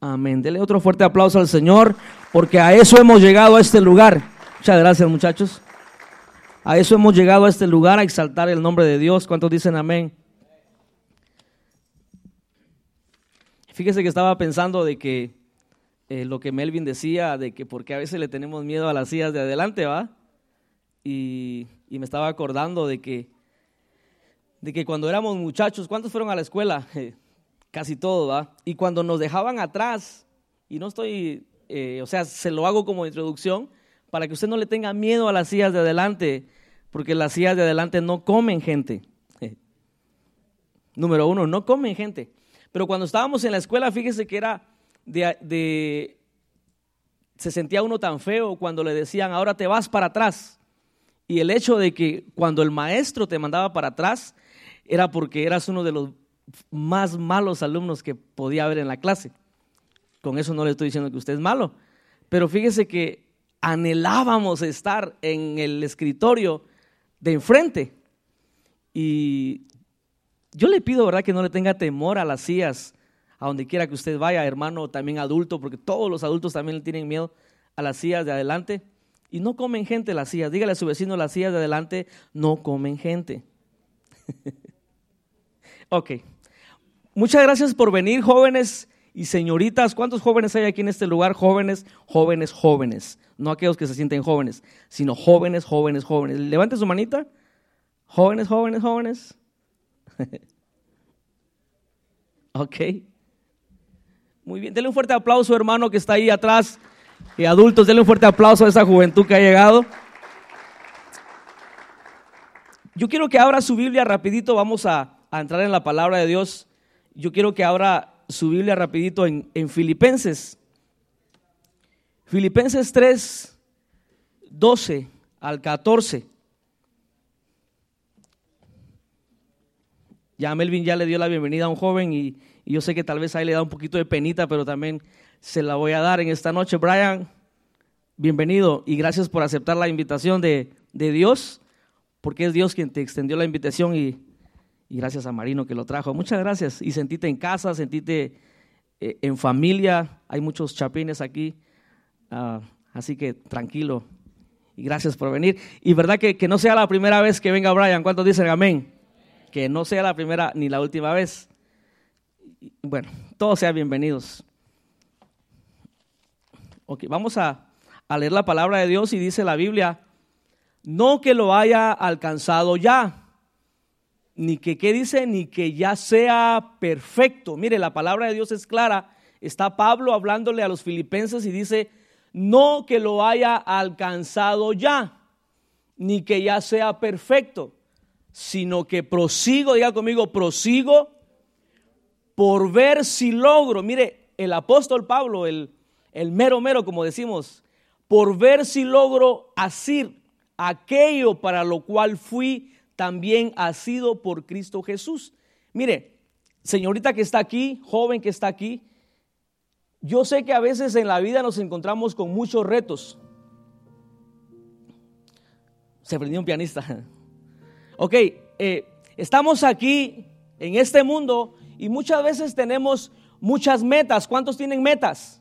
Amén. Dele otro fuerte aplauso al Señor, porque a eso hemos llegado a este lugar. Muchas gracias, muchachos. A eso hemos llegado a este lugar, a exaltar el nombre de Dios. ¿Cuántos dicen amén? Fíjese que estaba pensando de que eh, lo que Melvin decía, de que porque a veces le tenemos miedo a las sillas de adelante, ¿va? Y, y me estaba acordando de que, de que cuando éramos muchachos, ¿cuántos fueron a la escuela? casi todo, ¿va? Y cuando nos dejaban atrás, y no estoy, eh, o sea, se lo hago como introducción, para que usted no le tenga miedo a las sillas de adelante, porque las sillas de adelante no comen gente. Número uno, no comen gente. Pero cuando estábamos en la escuela, fíjese que era de, de, se sentía uno tan feo cuando le decían, ahora te vas para atrás. Y el hecho de que cuando el maestro te mandaba para atrás, era porque eras uno de los más malos alumnos que podía haber en la clase. Con eso no le estoy diciendo que usted es malo, pero fíjese que anhelábamos estar en el escritorio de enfrente. Y yo le pido, ¿verdad?, que no le tenga temor a las sillas, a donde quiera que usted vaya, hermano, también adulto, porque todos los adultos también le tienen miedo a las sillas de adelante. Y no comen gente las sillas. Dígale a su vecino, las sillas de adelante no comen gente. ok. Muchas gracias por venir, jóvenes y señoritas. ¿Cuántos jóvenes hay aquí en este lugar? Jóvenes, jóvenes, jóvenes. No aquellos que se sienten jóvenes, sino jóvenes, jóvenes, jóvenes. Levante su manita. Jóvenes, jóvenes, jóvenes. ok. Muy bien. Denle un fuerte aplauso, hermano, que está ahí atrás. Y adultos, denle un fuerte aplauso a esa juventud que ha llegado. Yo quiero que abra su Biblia rapidito. Vamos a, a entrar en la palabra de Dios yo quiero que abra su Biblia rapidito en, Filipenses. Filipenses 3, 12 al 14. Ya Melvin ya le dio la bienvenida a un joven y, yo sé que tal vez ahí le da un poquito de penita, pero también se la voy a dar en esta noche. Brian, bienvenido y gracias por aceptar la invitación de, de Dios, porque es Dios quien te extendió la invitación y y gracias a Marino que lo trajo. Muchas gracias. Y sentite en casa, sentite eh, en familia. Hay muchos chapines aquí. Ah, así que tranquilo. Y gracias por venir. Y verdad que, que no sea la primera vez que venga Brian. ¿Cuántos dicen amén? Que no sea la primera ni la última vez. Bueno, todos sean bienvenidos. Ok, vamos a, a leer la palabra de Dios y dice la Biblia, no que lo haya alcanzado ya ni que, ¿qué dice? Ni que ya sea perfecto. Mire, la palabra de Dios es clara. Está Pablo hablándole a los filipenses y dice, no que lo haya alcanzado ya, ni que ya sea perfecto, sino que prosigo, diga conmigo, prosigo por ver si logro. Mire, el apóstol Pablo, el, el mero mero, como decimos, por ver si logro hacer aquello para lo cual fui también ha sido por Cristo Jesús. Mire, señorita que está aquí, joven que está aquí, yo sé que a veces en la vida nos encontramos con muchos retos. Se prendió un pianista. Ok, eh, estamos aquí en este mundo y muchas veces tenemos muchas metas. ¿Cuántos tienen metas?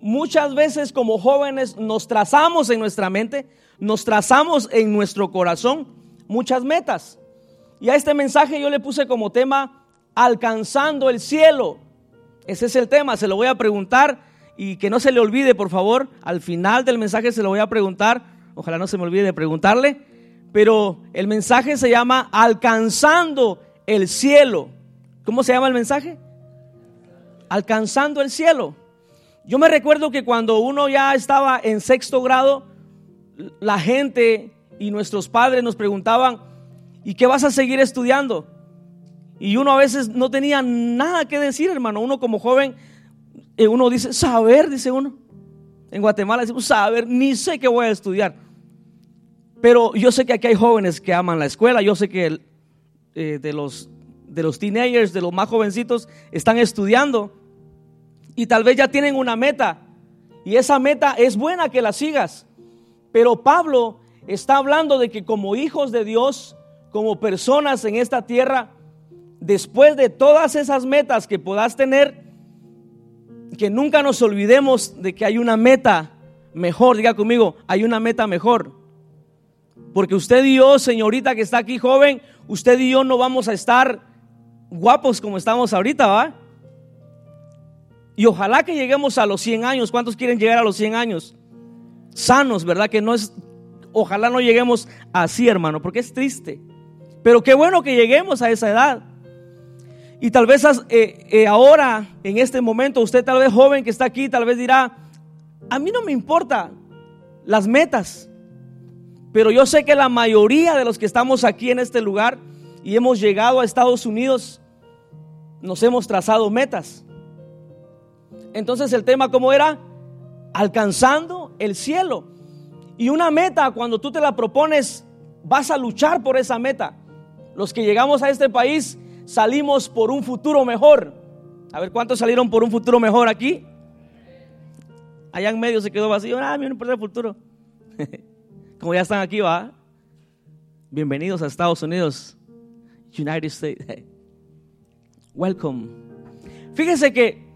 Muchas veces como jóvenes nos trazamos en nuestra mente, nos trazamos en nuestro corazón muchas metas. Y a este mensaje yo le puse como tema alcanzando el cielo. Ese es el tema, se lo voy a preguntar y que no se le olvide, por favor, al final del mensaje se lo voy a preguntar, ojalá no se me olvide de preguntarle, pero el mensaje se llama alcanzando el cielo. ¿Cómo se llama el mensaje? Alcanzando el cielo. Yo me recuerdo que cuando uno ya estaba en sexto grado, la gente y nuestros padres nos preguntaban, ¿y qué vas a seguir estudiando? Y uno a veces no tenía nada que decir, hermano. Uno como joven, eh, uno dice, saber, dice uno. En Guatemala decimos, saber, ni sé qué voy a estudiar. Pero yo sé que aquí hay jóvenes que aman la escuela. Yo sé que eh, de, los, de los teenagers, de los más jovencitos, están estudiando. Y tal vez ya tienen una meta. Y esa meta es buena que la sigas. Pero Pablo está hablando de que como hijos de Dios, como personas en esta tierra, después de todas esas metas que puedas tener, que nunca nos olvidemos de que hay una meta mejor. Diga conmigo, hay una meta mejor. Porque usted y yo, señorita que está aquí joven, usted y yo no vamos a estar guapos como estamos ahorita, ¿va? Y ojalá que lleguemos a los 100 años. ¿Cuántos quieren llegar a los 100 años? Sanos, ¿verdad? Que no es, ojalá no lleguemos así, hermano, porque es triste. Pero qué bueno que lleguemos a esa edad. Y tal vez eh, eh, ahora, en este momento, usted tal vez joven que está aquí, tal vez dirá, a mí no me importa las metas, pero yo sé que la mayoría de los que estamos aquí en este lugar y hemos llegado a Estados Unidos, nos hemos trazado metas. Entonces el tema cómo era? Alcanzando el cielo. Y una meta, cuando tú te la propones, vas a luchar por esa meta. Los que llegamos a este país salimos por un futuro mejor. A ver, ¿cuántos salieron por un futuro mejor aquí? Allá en medio se quedó vacío. Ah, no importa el futuro. Como ya están aquí, va. Bienvenidos a Estados Unidos, United States. Welcome. Fíjense que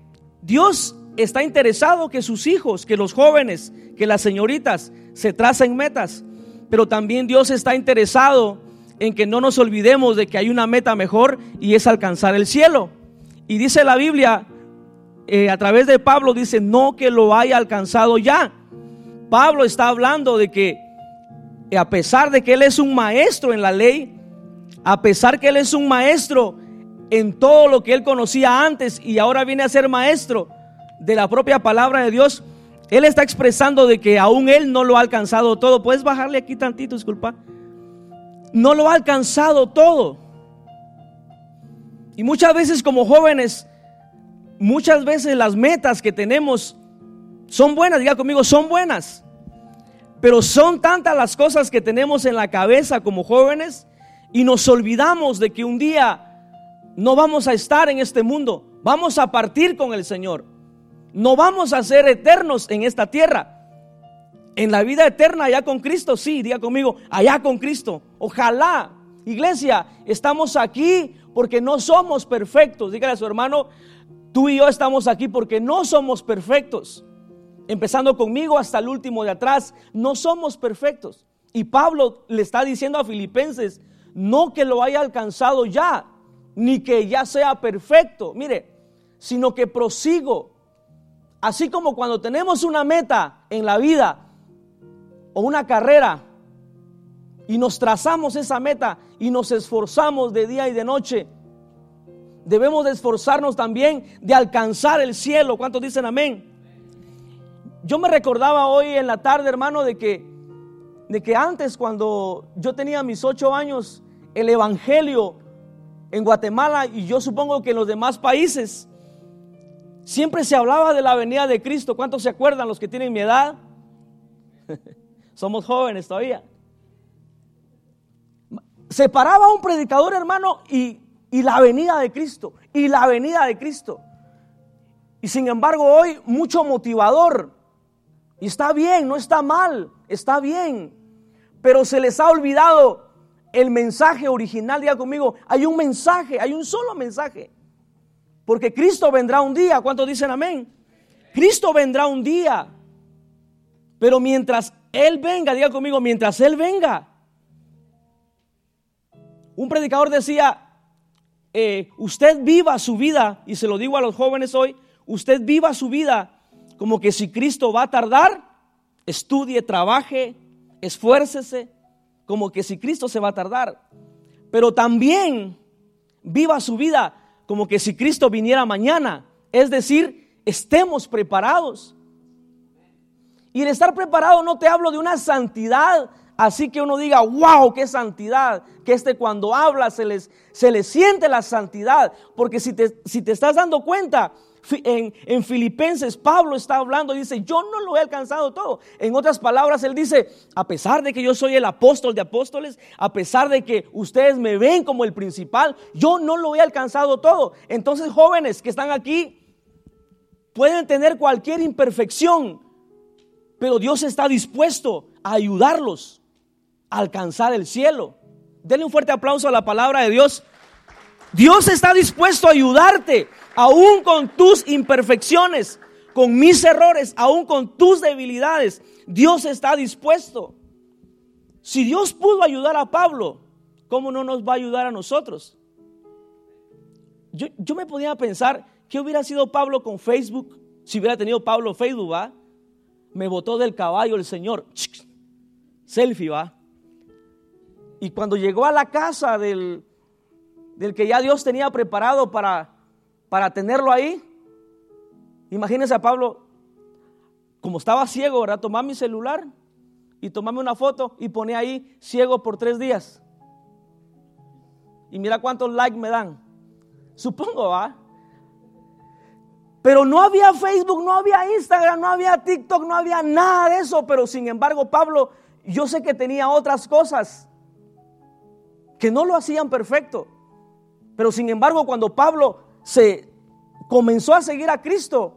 Dios está interesado que sus hijos, que los jóvenes, que las señoritas se tracen metas, pero también Dios está interesado en que no nos olvidemos de que hay una meta mejor y es alcanzar el cielo. Y dice la Biblia, eh, a través de Pablo, dice, no que lo haya alcanzado ya. Pablo está hablando de que eh, a pesar de que él es un maestro en la ley, a pesar que él es un maestro en todo lo que él conocía antes y ahora viene a ser maestro de la propia palabra de Dios, él está expresando de que aún él no lo ha alcanzado todo. ¿Puedes bajarle aquí tantito, disculpa? No lo ha alcanzado todo. Y muchas veces como jóvenes, muchas veces las metas que tenemos son buenas, diga conmigo, son buenas. Pero son tantas las cosas que tenemos en la cabeza como jóvenes y nos olvidamos de que un día no vamos a estar en este mundo, vamos a partir con el Señor. No vamos a ser eternos en esta tierra. En la vida eterna allá con Cristo, sí, diga conmigo, allá con Cristo. Ojalá, iglesia, estamos aquí porque no somos perfectos. Dígale a su hermano, tú y yo estamos aquí porque no somos perfectos. Empezando conmigo hasta el último de atrás, no somos perfectos. Y Pablo le está diciendo a Filipenses, no que lo haya alcanzado ya, ni que ya sea perfecto, mire, sino que prosigo. Así como cuando tenemos una meta en la vida o una carrera y nos trazamos esa meta y nos esforzamos de día y de noche, debemos de esforzarnos también de alcanzar el cielo. ¿Cuántos dicen amén? Yo me recordaba hoy en la tarde, hermano, de que, de que antes cuando yo tenía mis ocho años, el Evangelio en Guatemala y yo supongo que en los demás países, siempre se hablaba de la venida de Cristo. ¿Cuántos se acuerdan los que tienen mi edad? Somos jóvenes todavía. Se paraba un predicador, hermano, y, y la venida de Cristo, y la venida de Cristo. Y sin embargo hoy mucho motivador. Y está bien, no está mal, está bien. Pero se les ha olvidado el mensaje original, diga conmigo, hay un mensaje, hay un solo mensaje. Porque Cristo vendrá un día, ¿cuántos dicen amén? Cristo vendrá un día. Pero mientras Él venga, diga conmigo, mientras Él venga. Un predicador decía, eh, usted viva su vida, y se lo digo a los jóvenes hoy, usted viva su vida como que si Cristo va a tardar, estudie, trabaje, esfuércese, como que si Cristo se va a tardar. Pero también viva su vida como que si Cristo viniera mañana. Es decir, estemos preparados. Y el estar preparado no te hablo de una santidad, así que uno diga, wow, qué santidad, que este cuando habla se, les, se le siente la santidad, porque si te, si te estás dando cuenta, en, Filipenses Pablo está hablando y dice, yo no lo he alcanzado todo. En otras palabras, él dice, a pesar de que yo soy el apóstol de apóstoles, a pesar de que ustedes me ven como el principal, yo no lo he alcanzado todo. Entonces, jóvenes que están aquí, pueden tener cualquier imperfección, pero Dios está dispuesto a ayudarlos a alcanzar el cielo. Denle un fuerte aplauso a la palabra de Dios. Dios está dispuesto a ayudarte aún con tus imperfecciones. con mis errores, aún con tus debilidades, Dios está dispuesto. Si Dios pudo ayudar a Pablo, ¿cómo no nos va a ayudar a nosotros? Yo, yo me podía pensar, ¿qué hubiera sido Pablo con Facebook si hubiera tenido Pablo Facebook? Me botó del caballo el Señor. Selfie, va. Y cuando llegó a la casa del, del que ya Dios tenía preparado para, para tenerlo ahí, imagínense a Pablo, como estaba ciego, ¿verdad? Tomaba mi celular y tomame una foto y pone ahí ciego por tres días. Y mira cuántos likes me dan. Supongo, ¿va? Pero no había Facebook, no había Instagram, no había TikTok, no había nada de eso. Pero sin embargo, Pablo, yo sé que tenía otras cosas que no lo hacían perfecto. Pero sin embargo, cuando Pablo se comenzó a seguir a Cristo,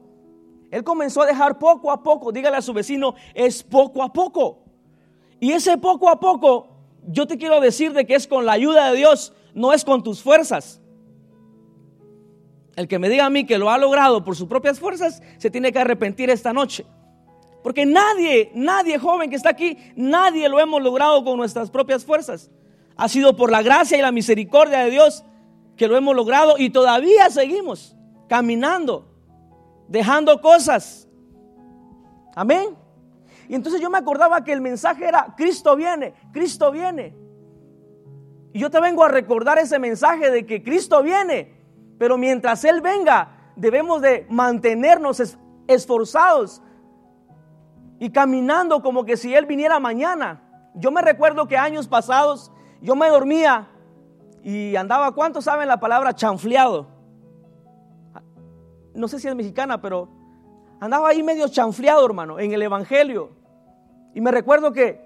él comenzó a dejar poco a poco, dígale a su vecino, es poco a poco. Y ese poco a poco, yo te quiero decir de que es con la ayuda de Dios, no es con tus fuerzas. El que me diga a mí que lo ha logrado por sus propias fuerzas, se tiene que arrepentir esta noche. Porque nadie, nadie joven que está aquí, nadie lo hemos logrado con nuestras propias fuerzas. Ha sido por la gracia y la misericordia de Dios que lo hemos logrado y todavía seguimos caminando, dejando cosas. Amén. Y entonces yo me acordaba que el mensaje era, Cristo viene, Cristo viene. Y yo te vengo a recordar ese mensaje de que Cristo viene pero mientras Él venga, debemos de mantenernos esforzados y caminando como que si Él viniera mañana. Yo me recuerdo que años pasados yo me dormía y andaba, ¿cuántos saben la palabra chanfleado? No sé si es mexicana, pero andaba ahí medio chanfleado, hermano, en el Evangelio. Y me recuerdo que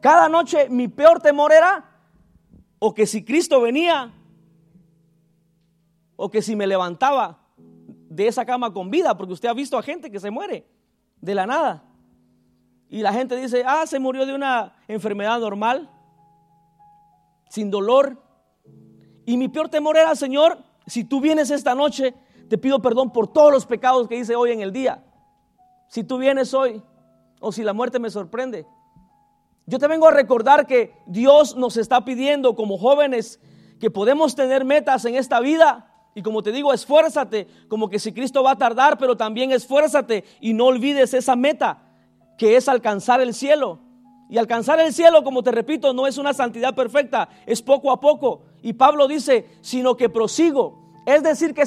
cada noche mi peor temor era o que si Cristo venía, o que si me levantaba de esa cama con vida, porque usted ha visto a gente que se muere de la nada. Y la gente dice, ah, se murió de una enfermedad normal, sin dolor. Y mi peor temor era, Señor, si tú vienes esta noche, te pido perdón por todos los pecados que hice hoy en el día. Si tú vienes hoy, o si la muerte me sorprende. Yo te vengo a recordar que Dios nos está pidiendo como jóvenes que podemos tener metas en esta vida, y como te digo, esfuérzate, como que si Cristo va a tardar, pero también esfuérzate y no olvides esa meta, que es alcanzar el cielo. Y alcanzar el cielo, como te repito, no es una santidad perfecta, es poco a poco. Y Pablo dice, sino que prosigo. Es decir, que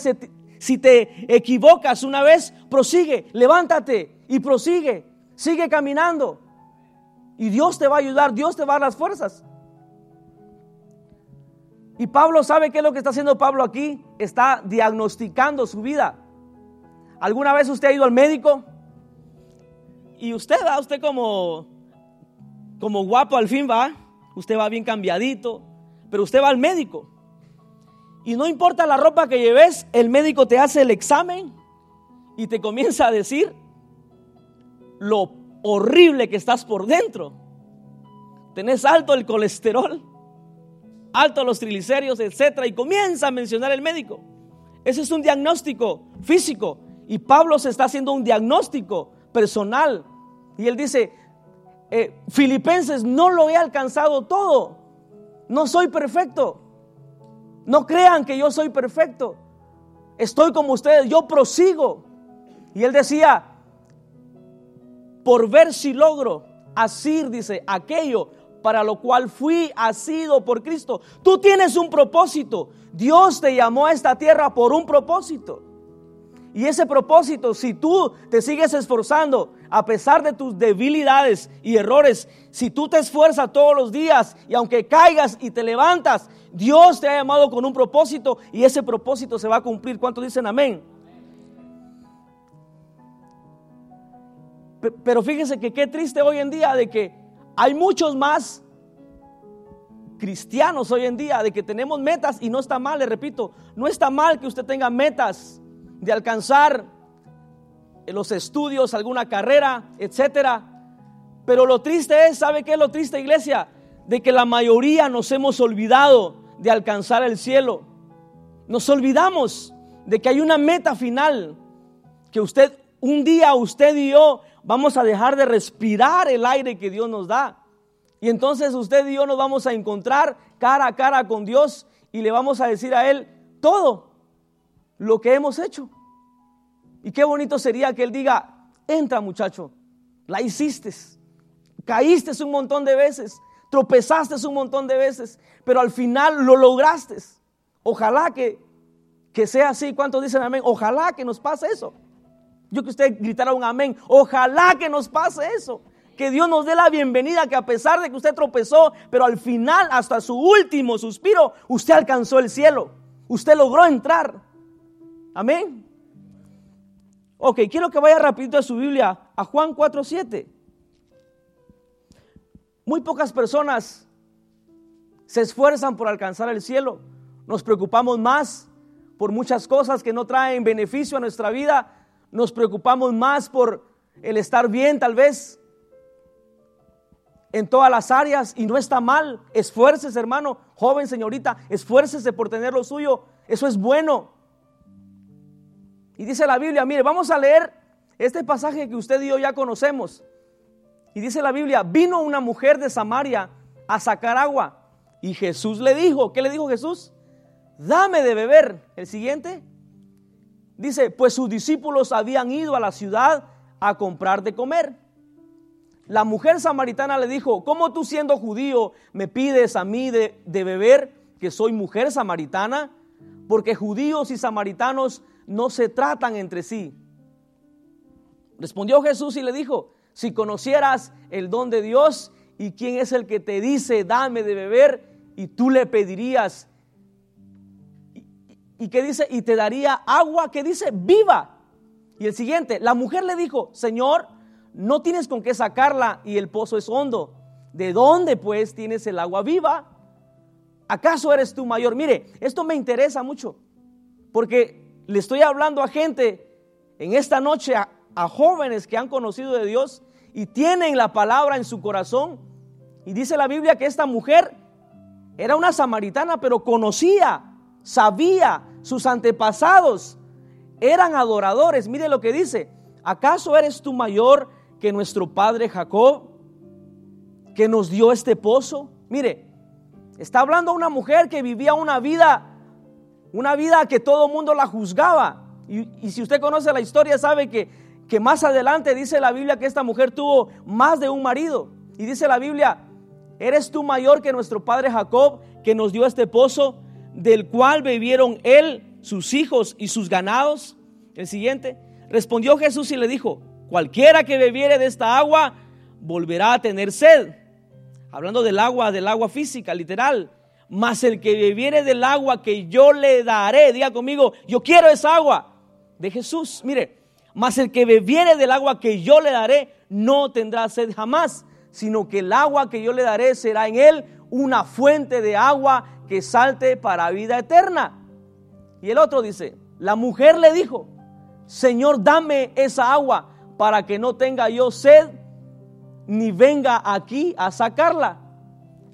si te equivocas una vez, prosigue, levántate y prosigue, sigue caminando. Y Dios te va a ayudar, Dios te va a dar las fuerzas. Y Pablo sabe qué es lo que está haciendo Pablo aquí. Está diagnosticando su vida. ¿Alguna vez usted ha ido al médico? Y usted va, usted como, como guapo al fin va. Usted va bien cambiadito. Pero usted va al médico. Y no importa la ropa que lleves, el médico te hace el examen y te comienza a decir lo horrible que estás por dentro. Tenés alto el colesterol alto los triglicéridos, etcétera, y comienza a mencionar el médico. Ese es un diagnóstico físico y Pablo se está haciendo un diagnóstico personal. Y él dice, eh, Filipenses, no lo he alcanzado todo, no soy perfecto. No crean que yo soy perfecto. Estoy como ustedes, yo prosigo. Y él decía, por ver si logro asir, dice, aquello para lo cual fui asido por Cristo. Tú tienes un propósito. Dios te llamó a esta tierra por un propósito. Y ese propósito, si tú te sigues esforzando, a pesar de tus debilidades y errores, si tú te esfuerzas todos los días y aunque caigas y te levantas, Dios te ha llamado con un propósito y ese propósito se va a cumplir. ¿Cuántos dicen amén? Pero fíjense que qué triste hoy en día de que hay muchos más cristianos hoy en día de que tenemos metas y no está mal, le repito, no está mal que usted tenga metas de alcanzar los estudios, alguna carrera, etcétera. Pero lo triste es, ¿sabe qué es lo triste, iglesia? De que la mayoría nos hemos olvidado de alcanzar el cielo. Nos olvidamos de que hay una meta final que usted un día usted y yo vamos a dejar de respirar el aire que Dios nos da. Y entonces usted y yo nos vamos a encontrar cara a cara con Dios y le vamos a decir a Él todo lo que hemos hecho. Y qué bonito sería que Él diga, entra muchacho, la hiciste, caíste un montón de veces, tropezaste un montón de veces, pero al final lo lograste. Ojalá que, que sea así. ¿Cuántos dicen amén? Ojalá que nos pase eso. Yo que usted gritara un amén. Ojalá que nos pase eso. Que Dios nos dé la bienvenida, que a pesar de que usted tropezó, pero al final, hasta su último suspiro, usted alcanzó el cielo. Usted logró entrar. Amén. Ok, quiero que vaya rapidito a su Biblia, a Juan 4.7. Muy pocas personas se esfuerzan por alcanzar el cielo. Nos preocupamos más por muchas cosas que no traen beneficio a nuestra vida nos preocupamos más por el estar bien tal vez en todas las áreas y no está mal. Esfuércese, hermano, joven, señorita, esfuércese por tener lo suyo. Eso es bueno. Y dice la Biblia, mire, vamos a leer este pasaje que usted y yo ya conocemos. Y dice la Biblia, vino una mujer de Samaria a sacar agua. Y Jesús le dijo, ¿qué le dijo Jesús? Dame de beber. El siguiente, Dice, pues sus discípulos habían ido a la ciudad a comprar de comer. La mujer samaritana le dijo, ¿cómo tú siendo judío me pides a mí de, de beber que soy mujer samaritana? Porque judíos y samaritanos no se tratan entre sí. Respondió Jesús y le dijo, si conocieras el don de Dios y quién es el que te dice, dame de beber, y tú le pedirías y que dice, y te daría agua que dice, viva. Y el siguiente, la mujer le dijo, Señor, no tienes con qué sacarla y el pozo es hondo. ¿De dónde pues tienes el agua viva? ¿Acaso eres tú mayor? Mire, esto me interesa mucho, porque le estoy hablando a gente en esta noche, a, jóvenes que han conocido de Dios y tienen la palabra en su corazón. Y dice la Biblia que esta mujer era una samaritana, pero conocía, sabía, sus antepasados eran adoradores. Mire lo que dice. ¿Acaso eres tú mayor que nuestro padre Jacob, que nos dio este pozo? Mire, está hablando una mujer que vivía una vida, una vida que todo el mundo la juzgaba. Y, y, si usted conoce la historia, sabe que, que más adelante dice la Biblia que esta mujer tuvo más de un marido. Y dice la Biblia, ¿eres tú mayor que nuestro padre Jacob, que nos dio este pozo? del cual bebieron él, sus hijos y sus ganados? El siguiente, respondió Jesús y le dijo, cualquiera que bebiere de esta agua volverá a tener sed. Hablando del agua, del agua física, literal. Mas el que bebiere del agua que yo le daré, diga conmigo, yo quiero esa agua de Jesús. Mire, mas el que bebiere del agua que yo le daré no tendrá sed jamás, sino que el agua que yo le daré será en él una fuente de agua que salte para vida eterna. Y el otro dice, la mujer le dijo, Señor, dame esa agua para que no tenga yo sed ni venga aquí a sacarla.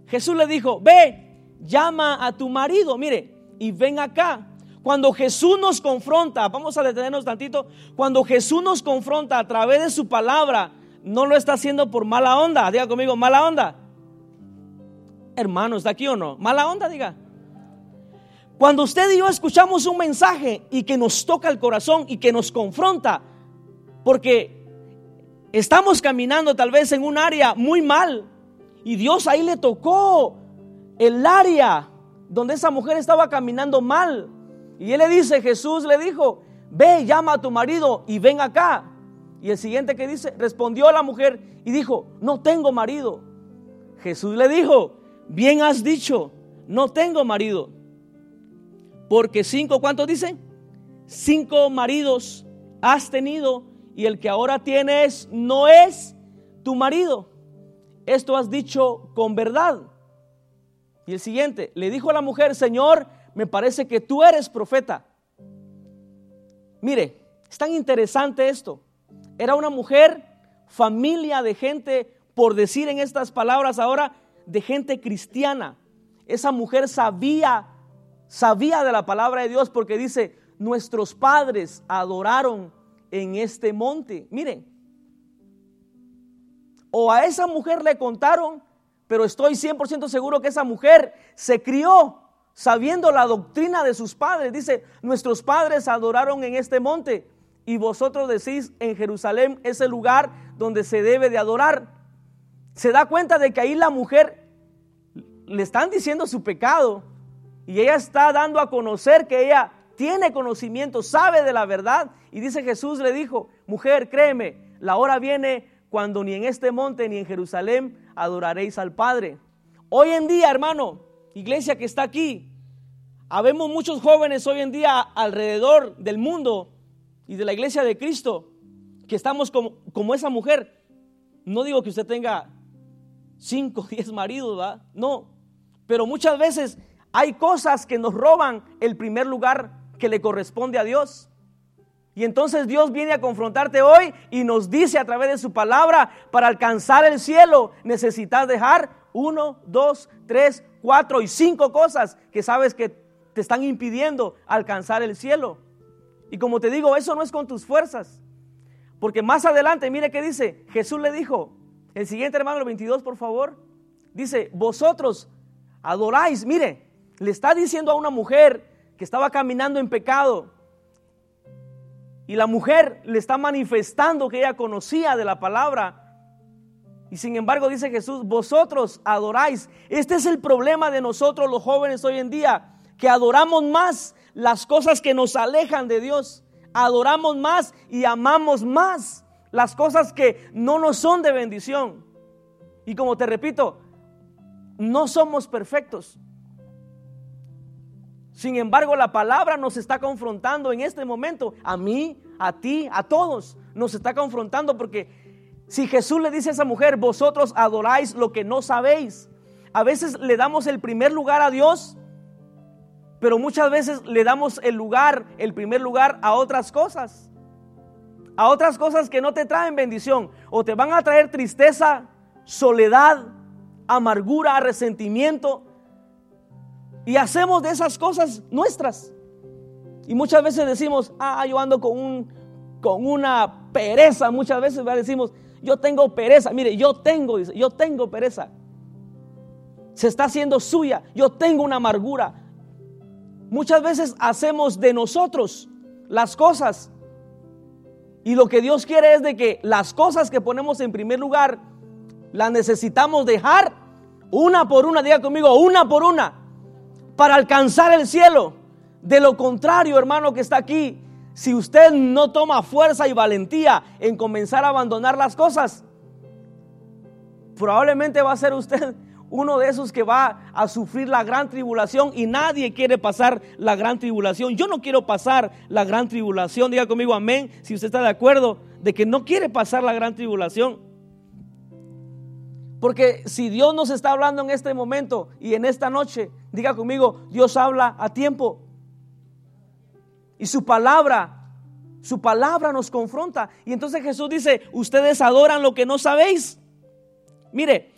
Jesús le dijo, ve, llama a tu marido, mire, y ven acá. Cuando Jesús nos confronta, vamos a detenernos tantito, cuando Jesús nos confronta a través de su palabra, no lo está haciendo por mala onda, diga conmigo, mala onda hermano, ¿está aquí o no? Mala onda, diga. Cuando usted y yo escuchamos un mensaje y que nos toca el corazón y que nos confronta, porque estamos caminando tal vez en un área muy mal y Dios ahí le tocó el área donde esa mujer estaba caminando mal. Y él le dice, Jesús le dijo, ve, llama a tu marido y ven acá. Y el siguiente que dice, respondió la mujer y dijo, no tengo marido. Jesús le dijo, bien has dicho, no tengo marido. Porque cinco, ¿cuántos dicen? Cinco maridos has tenido y el que ahora tienes no es tu marido. Esto has dicho con verdad. Y el siguiente, le dijo a la mujer, Señor, me parece que tú eres profeta. Mire, es tan interesante esto. Era una mujer, familia de gente, por decir en estas palabras ahora, de gente cristiana. Esa mujer sabía, sabía de la palabra de Dios porque dice, nuestros padres adoraron en este monte. Miren, o a esa mujer le contaron, pero estoy 100% seguro que esa mujer se crió sabiendo la doctrina de sus padres. Dice, nuestros padres adoraron en este monte y vosotros decís en Jerusalén es el lugar donde se debe de adorar. Se da cuenta de que ahí la mujer le están diciendo su pecado y ella está dando a conocer que ella tiene conocimiento, sabe de la verdad. Y dice Jesús le dijo, mujer, créeme, la hora viene cuando ni en este monte ni en Jerusalén adoraréis al Padre. Hoy en día, hermano, iglesia que está aquí, habemos muchos jóvenes hoy en día alrededor del mundo y de la iglesia de Cristo que estamos como, como esa mujer. No digo que usted tenga cinco, diez maridos, ¿verdad? No, pero muchas veces hay cosas que nos roban el primer lugar que le corresponde a Dios. Y entonces Dios viene a confrontarte hoy y nos dice a través de su palabra, para alcanzar el cielo necesitas dejar uno, dos, tres, cuatro y cinco cosas que sabes que te están impidiendo alcanzar el cielo. Y como te digo, eso no es con tus fuerzas. Porque más adelante, mire qué dice, Jesús le dijo, el siguiente hermano 22, por favor, dice, vosotros adoráis, mire, le está diciendo a una mujer que estaba caminando en pecado, y la mujer le está manifestando que ella conocía de la palabra. Y sin embargo dice Jesús, vosotros adoráis. Este es el problema de nosotros los jóvenes hoy en día, que adoramos más las cosas que nos alejan de Dios. Adoramos más y amamos más las cosas que no nos son de bendición. Y como te repito, no somos perfectos. Sin embargo, la palabra nos está confrontando en este momento, a mí, a ti, a todos, nos está confrontando porque si Jesús le dice a esa mujer, vosotros adoráis lo que no sabéis, a veces le damos el primer lugar a Dios, pero muchas veces le damos el lugar, el primer lugar a otras cosas, a otras cosas que no te traen bendición o te van a traer tristeza, soledad, amargura, resentimiento, y hacemos de esas cosas nuestras. Y muchas veces decimos, ah, yo ando con, un, con una pereza. Muchas veces decimos, yo tengo pereza. Mire, yo tengo, yo tengo pereza. Se está haciendo suya. Yo tengo una amargura. Muchas veces hacemos de nosotros las cosas. Y lo que Dios quiere es de que las cosas que ponemos en primer lugar, las necesitamos dejar una por una. Diga conmigo, una por una para alcanzar el cielo. De lo contrario, hermano que está aquí, si usted no toma fuerza y valentía en comenzar a abandonar las cosas, probablemente va a ser usted uno de esos que va a sufrir la gran tribulación y nadie quiere pasar la gran tribulación. Yo no quiero pasar la gran tribulación. Diga conmigo amén si usted está de acuerdo de que no quiere pasar la gran tribulación. Porque si Dios nos está hablando en este momento y en esta noche, diga conmigo, Dios habla a tiempo. Y su palabra, su palabra nos confronta. Y entonces Jesús dice, ustedes adoran lo que no sabéis. Mire,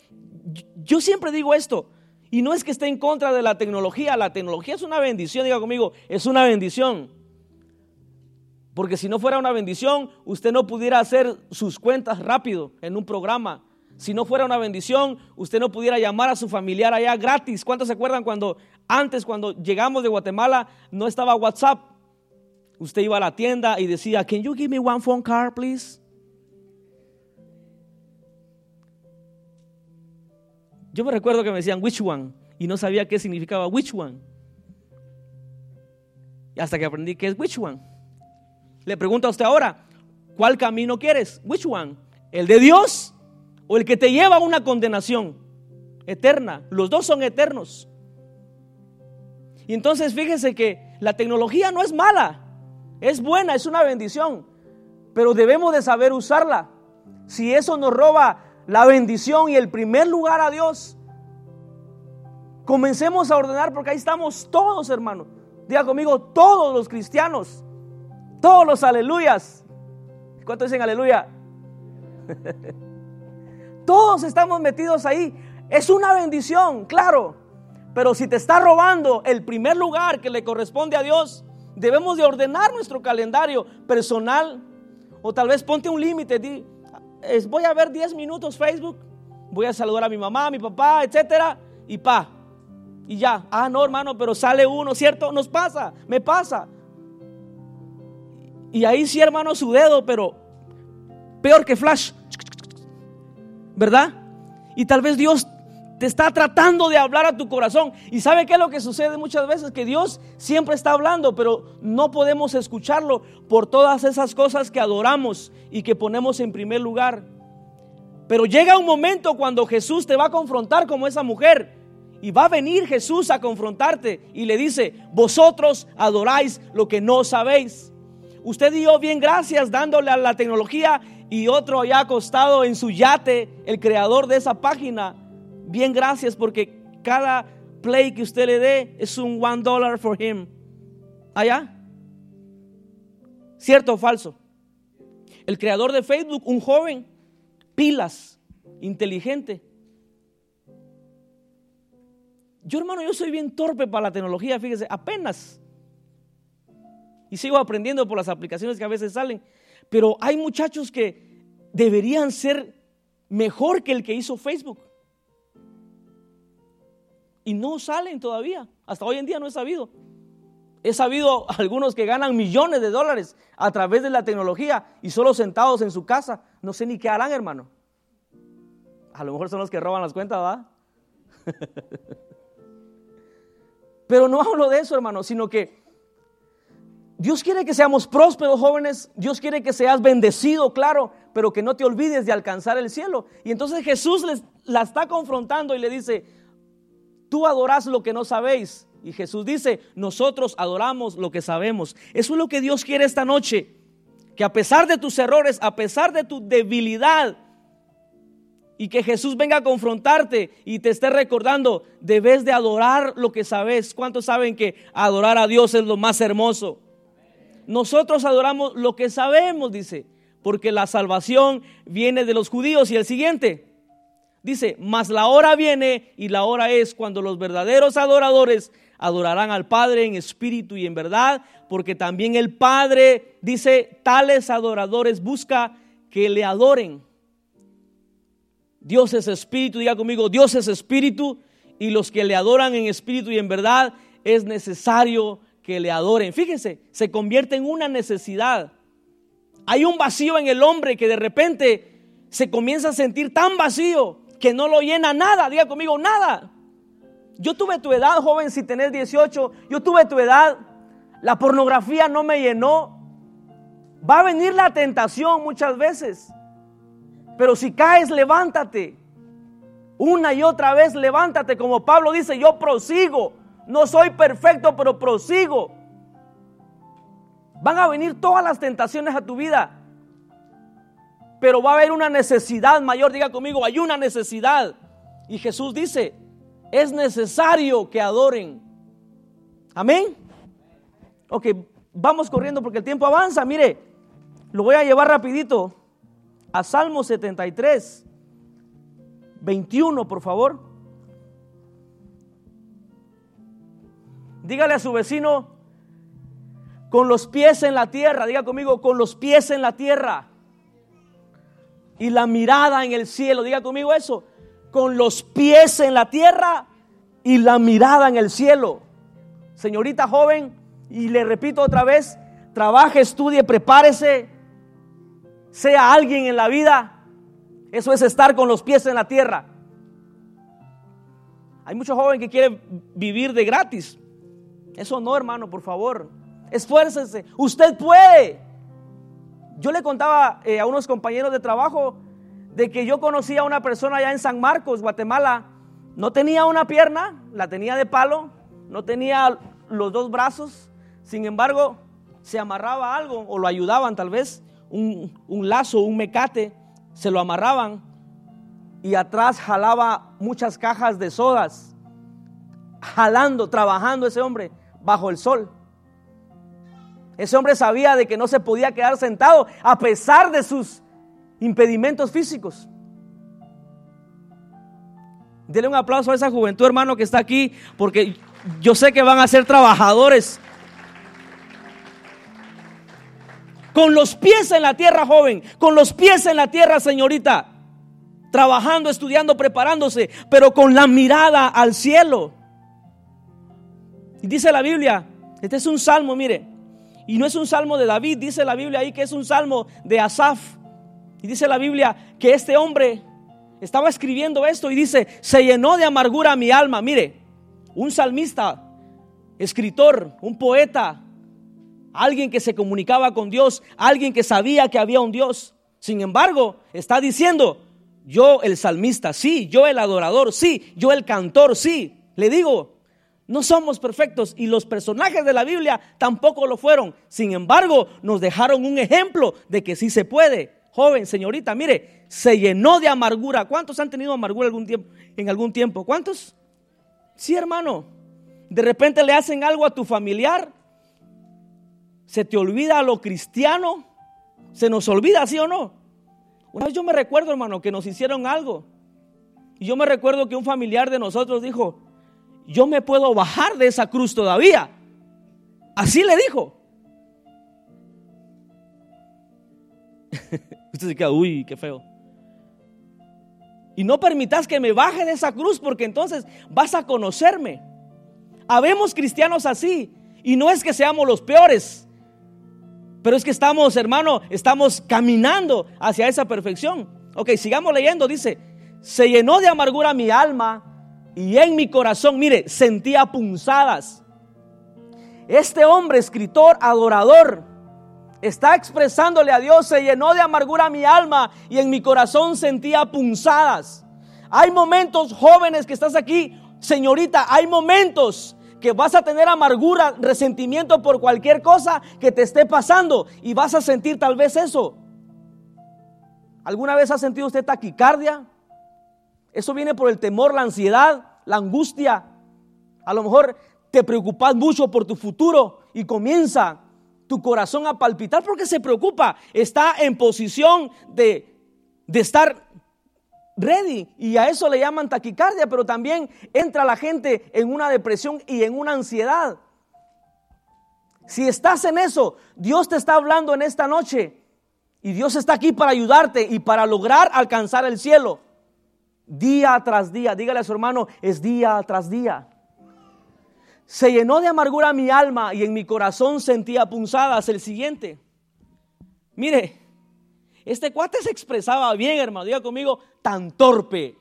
yo siempre digo esto, y no es que esté en contra de la tecnología, la tecnología es una bendición, diga conmigo, es una bendición. Porque si no fuera una bendición, usted no pudiera hacer sus cuentas rápido en un programa si no fuera una bendición, usted no pudiera llamar a su familiar allá gratis. ¿Cuántos se acuerdan cuando antes, cuando llegamos de Guatemala, no estaba WhatsApp? Usted iba a la tienda y decía, Can you give me one phone card, please? Yo me recuerdo que me decían, which one? Y no sabía qué significaba which one. Y hasta que aprendí qué es which one. Le pregunto a usted ahora, ¿cuál camino quieres? Which one? ¿El de Dios o el que te lleva a una condenación eterna. Los dos son eternos. Y entonces fíjese que la tecnología no es mala, es buena, es una bendición, pero debemos de saber usarla. Si eso nos roba la bendición y el primer lugar a Dios, comencemos a ordenar porque ahí estamos todos, hermanos. Diga conmigo, todos los cristianos, todos los aleluyas. ¿Cuánto dicen aleluya? Todos estamos metidos ahí. Es una bendición, claro. Pero si te está robando el primer lugar que le corresponde a Dios, debemos de ordenar nuestro calendario personal, O tal vez ponte un límite. Voy a ver 10 minutos Facebook. Voy a saludar a mi mamá, a mi papá, etcétera. Y pa. Y ya. Ah, no, hermano, pero sale uno, ¿cierto? Nos pasa, me pasa. Y ahí sí, hermano, su dedo, pero peor que flash. ¿Verdad? Y tal vez Dios te está tratando de hablar a tu corazón. ¿Y sabe qué es lo que sucede muchas veces? Que Dios siempre está hablando, pero no podemos escucharlo por todas esas cosas que adoramos y que ponemos en primer lugar. Pero llega un momento cuando Jesús te va a confrontar como esa mujer. Y va a venir Jesús a confrontarte y le dice, vosotros adoráis lo que no sabéis. Usted dio bien gracias dándole a la tecnología y otro ya acostado en su yate, el creador de esa página. Bien gracias porque cada play que usted le dé es un one dollar for him. ¿Allá? ¿Cierto o falso? El creador de Facebook, un joven, pilas, inteligente. Yo hermano, yo soy bien torpe para la tecnología, fíjese, apenas. Y sigo aprendiendo por las aplicaciones que a veces salen. Pero hay muchachos que deberían ser mejor que el que hizo Facebook. Y no salen todavía. Hasta hoy en día no he sabido. He sabido algunos que ganan millones de dólares a través de la tecnología y solo sentados en su casa. No sé ni qué harán, hermano. A lo mejor son los que roban las cuentas, ¿va? Pero no hablo de eso, hermano, sino que Dios quiere que seamos prósperos, jóvenes. Dios quiere que seas bendecido, claro, pero que no te olvides de alcanzar el cielo. Y entonces Jesús les, la está confrontando y le dice, tú adorás lo que no sabéis. Y Jesús dice, nosotros adoramos lo que sabemos. Eso es lo que Dios quiere esta noche. Que a pesar de tus errores, a pesar de tu debilidad, y que Jesús venga a confrontarte y te esté recordando, debes de adorar lo que sabes. ¿Cuántos saben que adorar a Dios es lo más hermoso? Nosotros adoramos lo que sabemos, dice, porque la salvación viene de los judíos. Y el siguiente, dice, mas la hora viene y la hora es cuando los verdaderos adoradores adorarán al Padre en espíritu y en verdad, porque también el Padre, dice, tales adoradores busca que le adoren. Dios es espíritu, diga conmigo, Dios es espíritu y los que le adoran en espíritu y en verdad es necesario que le adoren. Fíjense, se convierte en una necesidad. Hay un vacío en el hombre que de repente se comienza a sentir tan vacío que no lo llena nada. Diga conmigo, nada. Yo tuve tu edad, joven, si tenés 18. Yo tuve tu edad. La pornografía no me llenó. Va a venir la tentación muchas veces. Pero si caes, levántate. Una y otra vez levántate. Como Pablo dice, yo prosigo no soy perfecto, pero prosigo. Van a venir todas las tentaciones a tu vida. Pero va a haber una necesidad mayor. Diga conmigo, hay una necesidad. Y Jesús dice, es necesario que adoren. Amén. Ok, vamos corriendo porque el tiempo avanza. Mire, lo voy a llevar rapidito a Salmo 73, 21, por favor. Dígale a su vecino, con los pies en la tierra, diga conmigo, con los pies en la tierra. Y la mirada en el cielo, diga conmigo eso, con los pies en la tierra y la mirada en el cielo. Señorita joven, y le repito otra vez, trabaje, estudie, prepárese, sea alguien en la vida. Eso es estar con los pies en la tierra. Hay muchos jóvenes que quieren vivir de gratis. Eso no, hermano, por favor. Esfuércese. Usted puede. Yo le contaba eh, a unos compañeros de trabajo de que yo conocía a una persona allá en San Marcos, Guatemala. No tenía una pierna, la tenía de palo, no tenía los dos brazos. Sin embargo, se amarraba algo o lo ayudaban tal vez, un, un lazo, un mecate, se lo amarraban y atrás jalaba muchas cajas de sodas, jalando, trabajando ese hombre bajo el sol. Ese hombre sabía de que no se podía quedar sentado a pesar de sus impedimentos físicos. Dele un aplauso a esa juventud, hermano, que está aquí, porque yo sé que van a ser trabajadores. Con los pies en la tierra, joven. Con los pies en la tierra, señorita. Trabajando, estudiando, preparándose, pero con la mirada al cielo. Y dice la Biblia, este es un salmo, mire. Y no es un salmo de David, dice la Biblia ahí que es un salmo de Asaf. Y dice la Biblia que este hombre estaba escribiendo esto y dice, se llenó de amargura mi alma. Mire, un salmista, escritor, un poeta, alguien que se comunicaba con Dios, alguien que sabía que había un Dios. Sin embargo, está diciendo, yo el salmista, sí, yo el adorador, sí, yo el cantor, sí. Le digo, no somos perfectos y los personajes de la Biblia tampoco lo fueron. Sin embargo, nos dejaron un ejemplo de que sí se puede. Joven, señorita, mire, se llenó de amargura. ¿Cuántos han tenido amargura algún tiempo, en algún tiempo? ¿Cuántos? Sí, hermano. De repente le hacen algo a tu familiar. Se te olvida lo cristiano. Se nos olvida, ¿sí o no? Una vez yo me recuerdo, hermano, que nos hicieron algo. Y yo me recuerdo que un familiar de nosotros dijo, yo me puedo bajar de esa cruz todavía. Así le dijo. Usted se queda, uy, qué feo. Y no permitas que me baje de esa cruz porque entonces vas a conocerme. Habemos cristianos así. Y no es que seamos los peores. Pero es que estamos, hermano, estamos caminando hacia esa perfección. Ok, sigamos leyendo. Dice, se llenó de amargura mi alma y en mi corazón, mire, sentía punzadas. Este hombre, escritor, adorador, está expresándole a Dios, se llenó de amargura mi alma y en mi corazón sentía punzadas. Hay momentos jóvenes que estás aquí, señorita, hay momentos que vas a tener amargura, resentimiento por cualquier cosa que te esté pasando y vas a sentir tal vez eso. ¿Alguna vez ha sentido usted taquicardia? Eso viene por el temor, la ansiedad, la angustia. A lo mejor te preocupas mucho por tu futuro y comienza tu corazón a palpitar porque se preocupa. Está en posición de, de estar ready y a eso le llaman taquicardia, pero también entra la gente en una depresión y en una ansiedad. Si estás en eso, Dios te está hablando en esta noche y Dios está aquí para ayudarte y para lograr alcanzar el cielo día tras día. Dígale a su hermano, es día tras día. Se llenó de amargura mi alma y en mi corazón sentía punzadas. El siguiente. Mire, este cuate se expresaba bien, hermano. Diga conmigo, tan torpe.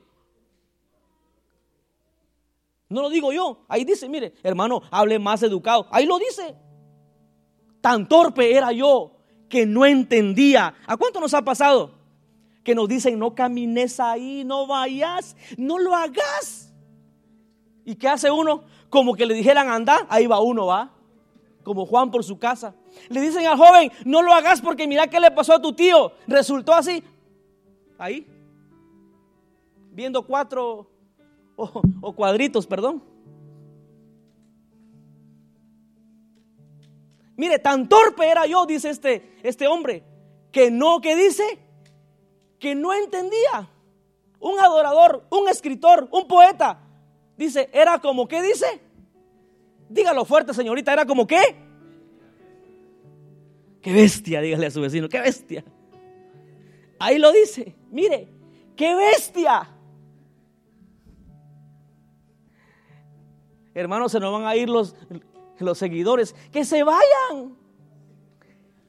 No lo digo yo. Ahí dice, mire, hermano, hable más educado. Ahí lo dice. Tan torpe era yo que no entendía. ¿A cuánto nos ha pasado? Que nos dicen, no camines ahí, no vayas, no lo hagas. ¿Y qué hace uno? Como que le dijeran, anda, ahí va uno, va. Como Juan por su casa. Le dicen al joven, no lo hagas porque mira qué le pasó a tu tío. Resultó así. Ahí. Viendo cuatro o, cuadritos, perdón. Mire, tan torpe era yo, dice este, este hombre, que no, que dice, que no entendía. Un adorador, un escritor, un poeta. Dice, era como, ¿qué dice? Dígalo fuerte, señorita, era como qué? Qué bestia, dígale a su vecino, qué bestia. Ahí lo dice, mire, qué bestia. Hermanos, se nos van a ir los, los seguidores. Que se vayan.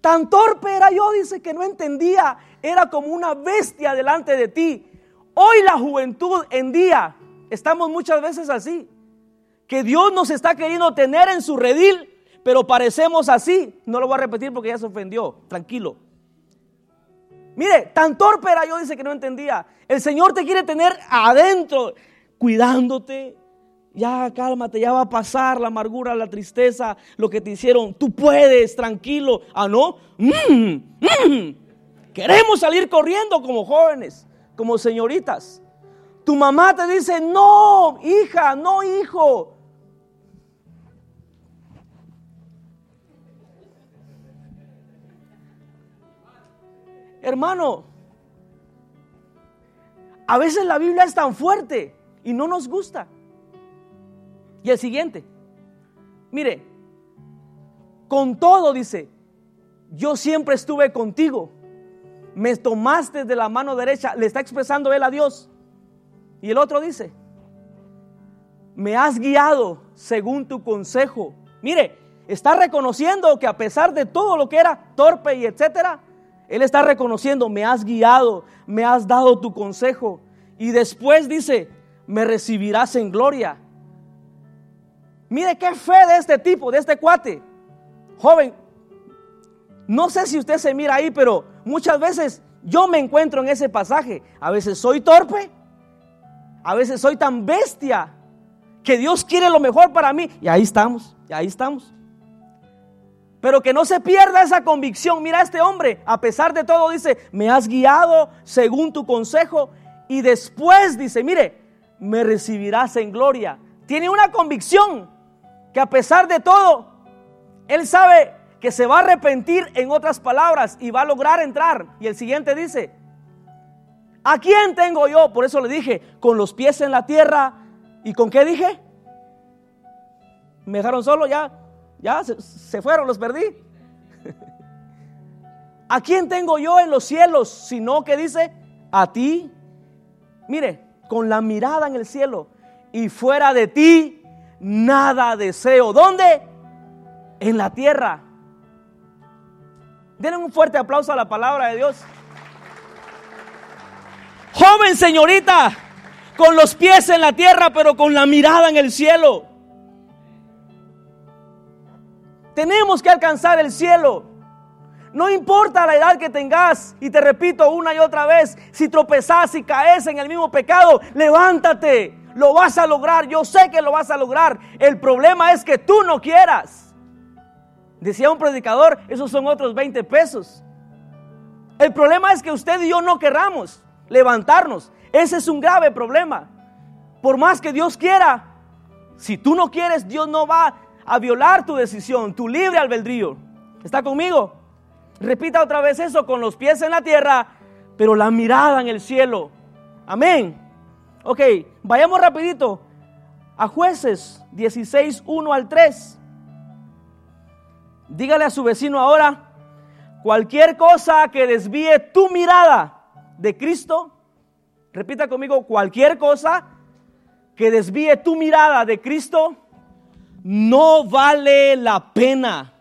Tan torpe era yo, dice, que no entendía era como una bestia delante de ti. Hoy la juventud en día, estamos muchas veces así, que Dios nos está queriendo tener en su redil, pero parecemos así. No lo voy a repetir porque ya se ofendió, tranquilo. Mire, tan torpe era yo, dice que no entendía. El Señor te quiere tener adentro, cuidándote. Ya cálmate, ya va a pasar la amargura, la tristeza, lo que te hicieron. Tú puedes, tranquilo. Ah, no. Mm, mm. Queremos salir corriendo como jóvenes, como señoritas. Tu mamá te dice, no, hija, no, hijo. Hermano, a veces la Biblia es tan fuerte y no nos gusta. Y el siguiente, mire, con todo dice, yo siempre estuve contigo. Me tomaste de la mano derecha. Le está expresando él a Dios. Y el otro dice, me has guiado según tu consejo. Mire, está reconociendo que a pesar de todo lo que era torpe y etcétera, él está reconociendo, me has guiado, me has dado tu consejo. Y después dice, me recibirás en gloria. Mire qué fe de este tipo, de este cuate. Joven, no sé si usted se mira ahí, pero muchas veces yo me encuentro en ese pasaje. A veces soy torpe, a veces soy tan bestia que Dios quiere lo mejor para mí. Y ahí estamos, y ahí estamos. Pero que no se pierda esa convicción. Mira, este hombre, a pesar de todo, dice, me has guiado según tu consejo. Y después dice, mire, me recibirás en gloria. Tiene una convicción que a pesar de todo, él sabe que se va a arrepentir en otras palabras y va a lograr entrar. Y el siguiente dice, ¿a quién tengo yo? Por eso le dije, con los pies en la tierra. ¿Y con qué dije? Me dejaron solo, ya, ya se, fueron, los perdí. ¿A quién tengo yo en los cielos? Sino que dice, a ti. Mire, con la mirada en el cielo y fuera de ti, nada deseo. ¿Dónde? En la tierra. Denle un fuerte aplauso a la palabra de Dios. Joven señorita, con los pies en la tierra, pero con la mirada en el cielo. Tenemos que alcanzar el cielo. No importa la edad que tengas, y te repito una y otra vez, si tropezás y caes en el mismo pecado, levántate, lo vas a lograr, yo sé que lo vas a lograr. El problema es que tú no quieras. Decía un predicador, esos son otros 20 pesos. El problema es que usted y yo no querramos levantarnos. Ese es un grave problema. Por más que Dios quiera, si tú no quieres, Dios no va a violar tu decisión, tu libre albedrío. ¿Está conmigo? Repita otra vez eso con los pies en la tierra, pero la mirada en el cielo. Amén. Ok, vayamos rapidito a jueces 16, 1 al 3. Dígale a su vecino ahora, cualquier cosa que desvíe tu mirada de Cristo, repita conmigo, cualquier cosa que desvíe tu mirada de Cristo, no vale la pena.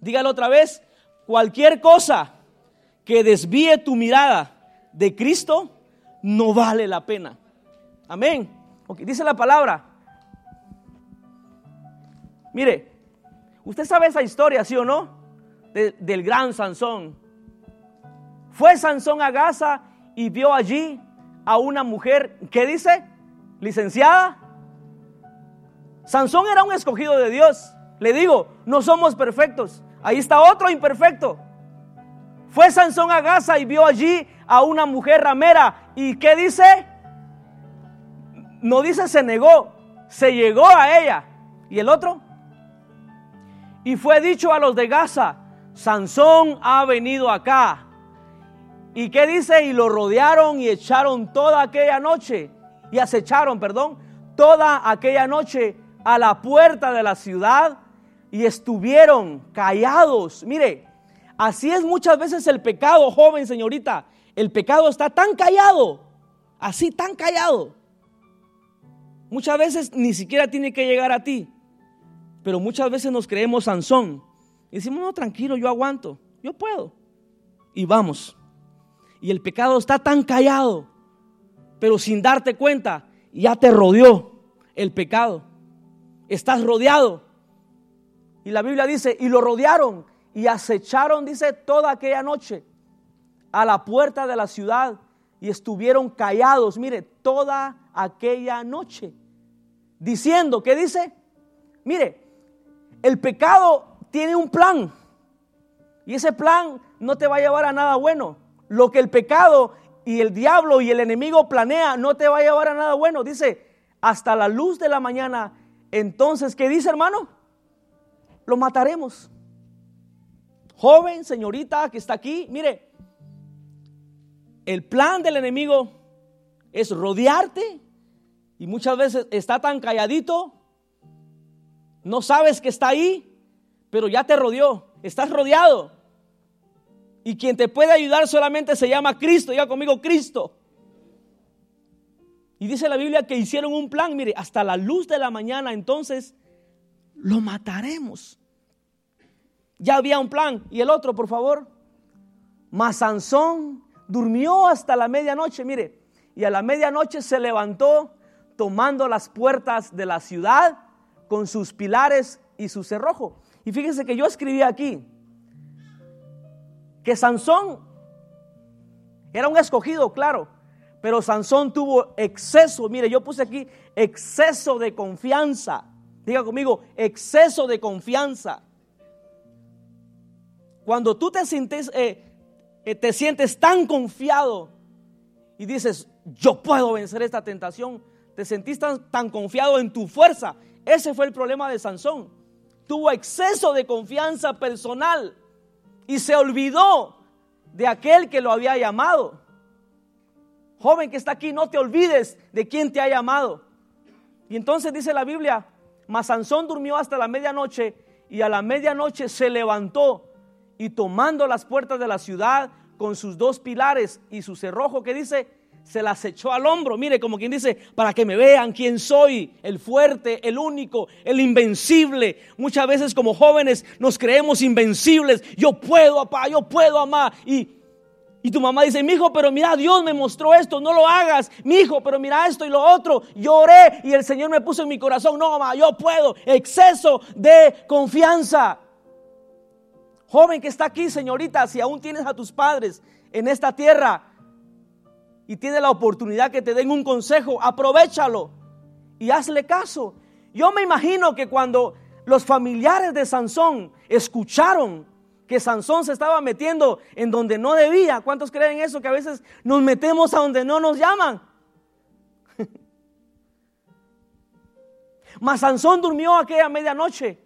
Dígalo otra vez, cualquier cosa que desvíe tu mirada de Cristo, no vale la pena. Amén. dice la palabra. Mire, Usted sabe esa historia, ¿sí o no? del gran Sansón. Fue Sansón a Gaza y vio allí a una mujer, ¿qué dice? Licenciada. Sansón era un escogido de Dios. Le digo, no somos perfectos. Ahí está otro imperfecto. Fue Sansón a Gaza y vio allí a una mujer ramera. ¿Y qué dice? No dice se negó, se llegó a ella. ¿Y el otro? Y fue dicho a los de Gaza, Sansón ha venido acá. ¿Y qué dice? Y lo rodearon y echaron toda aquella noche, y acecharon, perdón, toda aquella noche a la puerta de la ciudad y estuvieron callados. Mire, así es muchas veces el pecado, joven señorita. El pecado está tan callado, así tan callado. Muchas veces ni siquiera tiene que llegar a ti. Pero muchas veces nos creemos Sansón. Y decimos, no, tranquilo, yo aguanto, yo puedo. Y vamos. Y el pecado está tan callado, pero sin darte cuenta, ya te rodeó el pecado. Estás rodeado. Y la Biblia dice, y lo rodearon y acecharon, dice, toda aquella noche a la puerta de la ciudad y estuvieron callados, mire, toda aquella noche. Diciendo, ¿qué dice? Mire, el pecado tiene un plan. Y ese plan no te va a llevar a nada bueno. Lo que el pecado y el diablo y el enemigo planea no te va a llevar a nada bueno. Dice, hasta la luz de la mañana. Entonces, ¿qué dice hermano? Lo mataremos. Joven, señorita que está aquí, mire, el plan del enemigo es rodearte y muchas veces está tan calladito no sabes que está ahí, pero ya te rodeó, estás rodeado. Y quien te puede ayudar solamente se llama Cristo, diga conmigo Cristo. Y dice la Biblia que hicieron un plan, mire, hasta la luz de la mañana, entonces lo mataremos. Ya había un plan. Y el otro, por favor. Mas Sansón durmió hasta la medianoche, mire, y a la medianoche se levantó tomando las puertas de la ciudad con sus pilares y su cerrojo. Y fíjense que yo escribí aquí que Sansón era un escogido, claro, pero Sansón tuvo exceso, mire, yo puse aquí exceso de confianza. Diga conmigo, exceso de confianza. Cuando tú te sientes, eh, eh, te sientes tan confiado y dices, yo puedo vencer esta tentación, te sentís tan, tan confiado en tu fuerza. Ese fue el problema de Sansón. Tuvo exceso de confianza personal y se olvidó de aquel que lo había llamado. Joven que está aquí, no te olvides de quien te ha llamado. Y entonces dice la Biblia, mas Sansón durmió hasta la medianoche y a la medianoche se levantó y tomando las puertas de la ciudad con sus dos pilares y su cerrojo que dice, se las echó al hombro. Mire, como quien dice, para que me vean quién soy, el fuerte, el único, el invencible. Muchas veces como jóvenes nos creemos invencibles. Yo puedo, papá, yo puedo, amar. Y y tu mamá dice, mi hijo, pero mira, Dios me mostró esto, no lo hagas. Mi hijo, pero mira esto y lo otro. Lloré y el Señor me puso en mi corazón, no, mamá, yo puedo. Exceso de confianza. Joven que está aquí, señorita, si aún tienes a tus padres en esta tierra y tienes la oportunidad que te den un consejo, aprovechalo y hazle caso. Yo me imagino que cuando los familiares de Sansón escucharon que Sansón se estaba metiendo en donde no debía. ¿Cuántos creen eso? Que a veces nos metemos a donde no nos llaman. Mas Sansón durmió aquella medianoche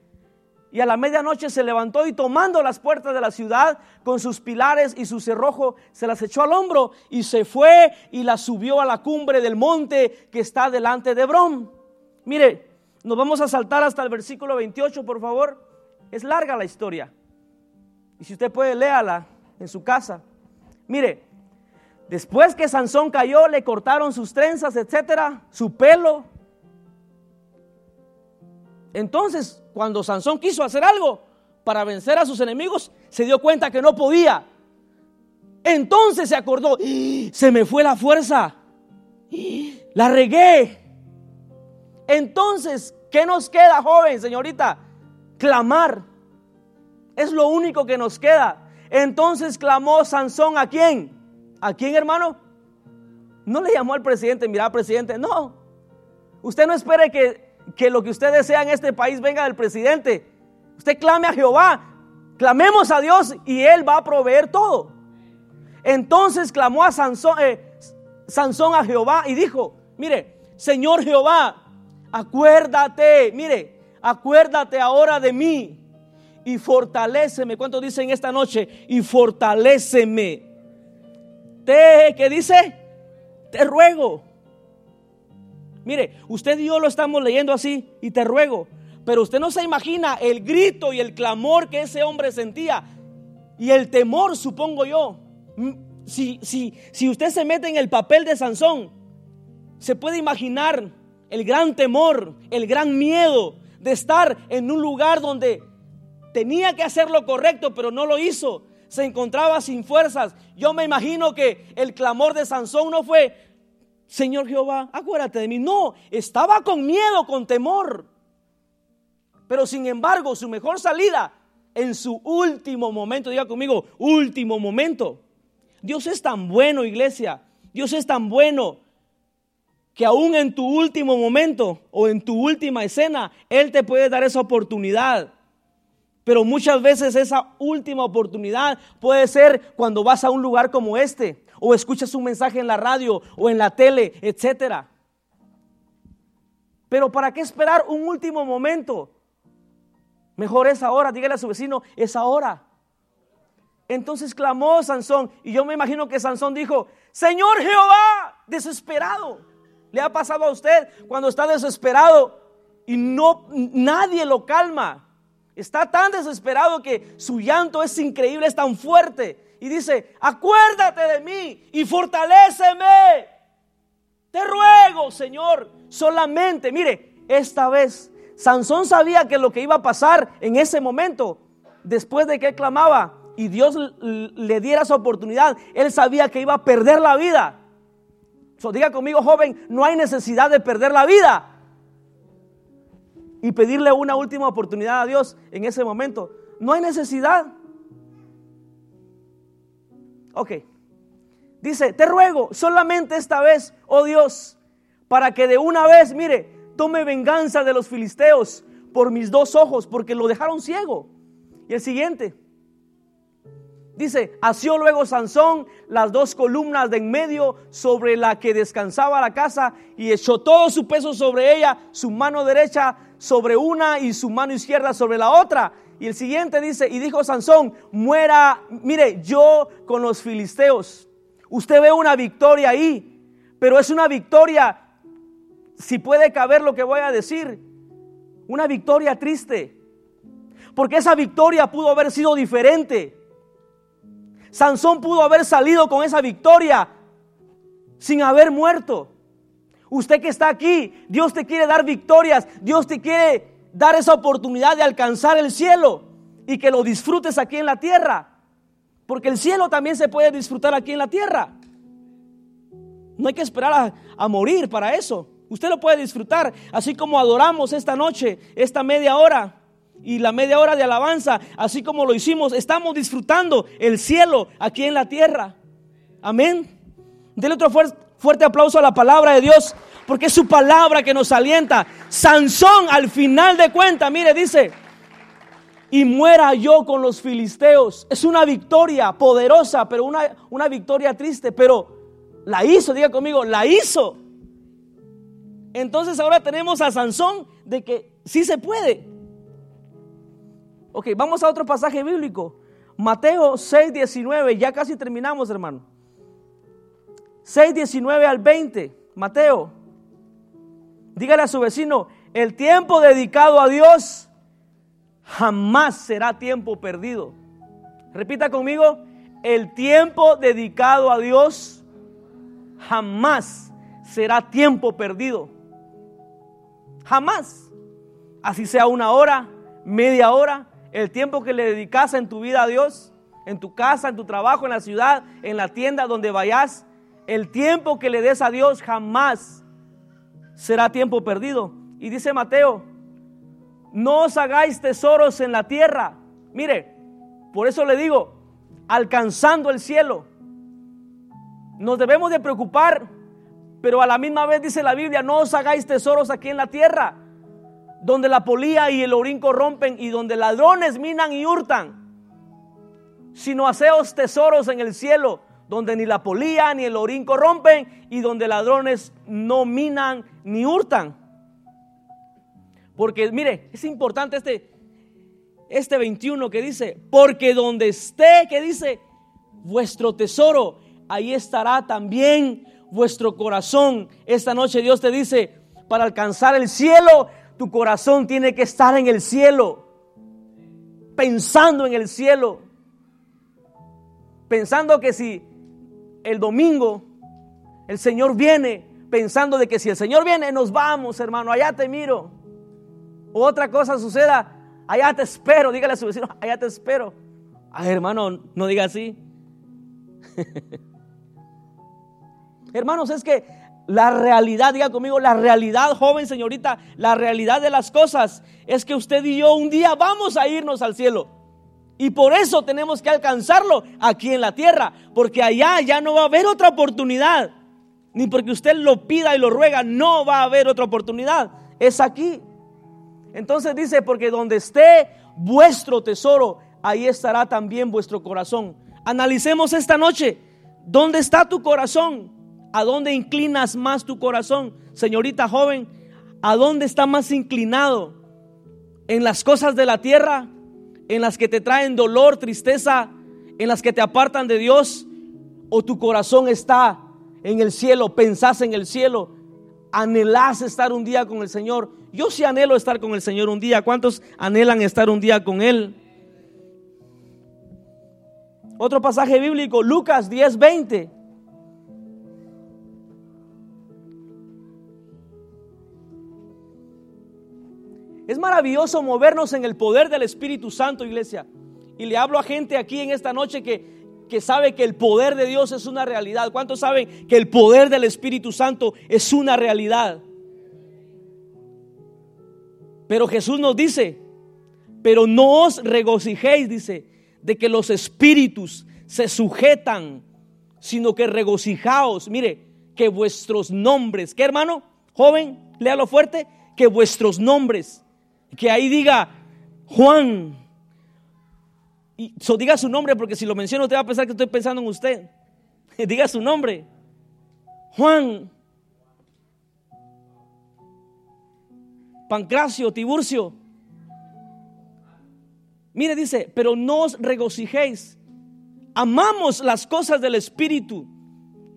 y a la medianoche se levantó y tomando las puertas de la ciudad con sus pilares y su cerrojo, se las echó al hombro y se fue y las subió a la cumbre del monte que está delante de Hebrón. Mire, nos vamos a saltar hasta el versículo 28, por favor. Es larga la historia. Y si usted puede, léala en su casa. Mire, después que Sansón cayó, le cortaron sus trenzas, etcétera, su pelo. Entonces, cuando Sansón quiso hacer algo para vencer a sus enemigos, se dio cuenta que no podía. Entonces se acordó, ¡Ah! se me fue la fuerza, ¡Ah! la regué. Entonces, ¿qué nos queda, joven, señorita? Clamar. Es lo único que nos queda. Entonces clamó Sansón a quién? ¿A quién, hermano? No le llamó al presidente, mira, presidente, no. Usted no espere que, que lo que usted desea en este país venga del presidente. Usted clame a Jehová. Clamemos a Dios y Él va a proveer todo. Entonces clamó a Sansón, eh, Sansón a Jehová y dijo, mire, Señor Jehová, acuérdate, mire, acuérdate ahora de mí y fortaléceme. ¿Cuánto dicen esta noche? Y fortaléceme. Te, ¿qué dice? Te ruego. Mire, usted y yo lo estamos leyendo así y te ruego. Pero usted no se imagina el grito y el clamor que ese hombre sentía. Y el temor, supongo yo. Mm, si, si, si usted se mete en el papel de Sansón, se puede imaginar el gran temor, el gran miedo de estar en un lugar donde tenía que hacer lo correcto, pero no lo hizo. Se encontraba sin fuerzas. Yo me imagino que el clamor de Sansón no fue, Señor Jehová, acuérdate de mí. No, estaba con miedo, con temor. Pero sin embargo, su mejor salida en su último momento, diga conmigo, último momento. Dios es tan bueno, iglesia. Dios es tan bueno que aún en tu último momento o en tu última escena, Él te puede dar esa oportunidad pero muchas veces esa última oportunidad puede ser cuando vas a un lugar como este, o escuchas un mensaje en la radio o en la tele, etc. Pero ¿para qué esperar un último momento? Mejor es ahora, dígale a su vecino, es ahora. Entonces clamó Sansón y yo me imagino que Sansón dijo, Señor Jehová, desesperado. ¿Le ha pasado a usted cuando está desesperado y no nadie lo calma? Está tan desesperado que su llanto es increíble, es tan fuerte. Y dice, acuérdate de mí y fortaléceme. Te ruego, Señor, solamente, mire, esta vez Sansón sabía que lo que iba a pasar en ese momento, después de que él clamaba y Dios le diera esa oportunidad, él sabía que iba a perder la vida. So, diga conmigo, joven, no hay necesidad de perder la vida y pedirle una última oportunidad a Dios en ese momento. No hay necesidad. Ok. Dice, te ruego solamente esta vez, oh Dios, para que de una vez, mire, tome venganza de los filisteos por mis dos ojos, porque lo dejaron ciego. Y el siguiente, dice, asió luego Sansón las dos columnas de en medio sobre la que descansaba la casa y echó todo su peso sobre ella, su mano derecha sobre una y su mano izquierda sobre la otra. Y el siguiente dice, y dijo Sansón, muera, mire, yo con los filisteos. Usted ve una victoria ahí, pero es una victoria, si puede caber lo que voy a decir, una victoria triste. Porque esa victoria pudo haber sido diferente. Sansón pudo haber salido con esa victoria sin haber muerto. Usted que está aquí, Dios te quiere dar victorias, Dios te quiere dar esa oportunidad de alcanzar el cielo y que lo disfrutes aquí en la tierra. Porque el cielo también se puede disfrutar aquí en la tierra. No hay que esperar a, morir para eso. Usted lo puede disfrutar, así como adoramos esta noche, esta media hora y la media hora de alabanza, así como lo hicimos, estamos disfrutando el cielo aquí en la tierra. Amén. Dele otro fuerte, fuerte aplauso a la palabra de Dios, porque es su palabra que nos alienta. Sansón, al final de cuentas, mire, dice, y muera yo con los filisteos. Es una victoria poderosa, pero una, una victoria triste, pero la hizo, diga conmigo, la hizo. Entonces ahora tenemos a Sansón de que sí se puede. Ok, vamos a otro pasaje bíblico. Mateo 6, 19, ya casi terminamos, hermano. 6, 19 al 20, Mateo. Dígale a su vecino, el tiempo dedicado a Dios jamás será tiempo perdido. Repita conmigo, el tiempo dedicado a Dios jamás será tiempo perdido. Jamás. Así sea una hora, media hora, el tiempo que le dedicas en tu vida a Dios, en tu casa, en tu trabajo, en la ciudad, en la tienda donde vayas, el tiempo que le des a Dios jamás será tiempo perdido. Y dice Mateo, no os hagáis tesoros en la tierra. Mire, por eso le digo, alcanzando el cielo. Nos debemos de preocupar, pero a la misma vez dice la Biblia, no os hagáis tesoros aquí en la tierra, donde la polía y el orín corrompen y donde ladrones minan y hurtan, sino haceos tesoros en el cielo, donde ni la polía ni el orín corrompen y donde ladrones no minan ni hurtan. Porque mire, es importante este, este 21 que dice, porque donde esté, que dice, vuestro tesoro, ahí estará también vuestro corazón. Esta noche Dios te dice, para alcanzar el cielo, tu corazón tiene que estar en el cielo, pensando en el cielo, pensando que si el domingo el Señor viene pensando de que si el Señor viene, nos vamos, hermano, allá te miro. O otra cosa suceda, allá te espero, dígale a su vecino, allá te espero. Ay, hermano, no diga así. Hermanos, es que la realidad, diga conmigo, la realidad, joven señorita, la realidad de las cosas es que usted y yo un día vamos a irnos al cielo. Y por eso tenemos que alcanzarlo aquí en la tierra, porque allá ya no va a haber otra oportunidad. Ni porque usted lo pida y lo ruega, no va a haber otra oportunidad. Es aquí. Entonces dice, porque donde esté vuestro tesoro, ahí estará también vuestro corazón. Analicemos esta noche, ¿dónde está tu corazón? ¿A dónde inclinas más tu corazón? Señorita joven, ¿a dónde está más inclinado? ¿En las cosas de la tierra? En las que te traen dolor, tristeza, en las que te apartan de Dios, o tu corazón está en el cielo, pensás en el cielo, anhelás estar un día con el Señor Yo sí anhelo estar con el Señor un día. ¿Cuántos anhelan estar un día con Él? Otro pasaje bíblico, Lucas 10:20. Es maravilloso movernos en el poder del Espíritu Santo, iglesia. Y le hablo a gente aquí en esta noche que, que sabe que el poder de Dios es una realidad. ¿Cuántos saben que el poder del Espíritu Santo es una realidad? Pero Jesús nos dice, pero no os regocijéis, dice, de que los espíritus se sujetan, sino que regocijaos. Mire, que vuestros nombres, ¿qué hermano? Joven, léalo fuerte, que vuestros nombres, que ahí diga Juan. Y so, diga su nombre, porque si lo menciono, usted va a pensar que estoy pensando en usted. diga su nombre. Juan. Pancracio, Tiburcio. Mire, dice, pero no os regocijéis. Amamos las cosas del Espíritu.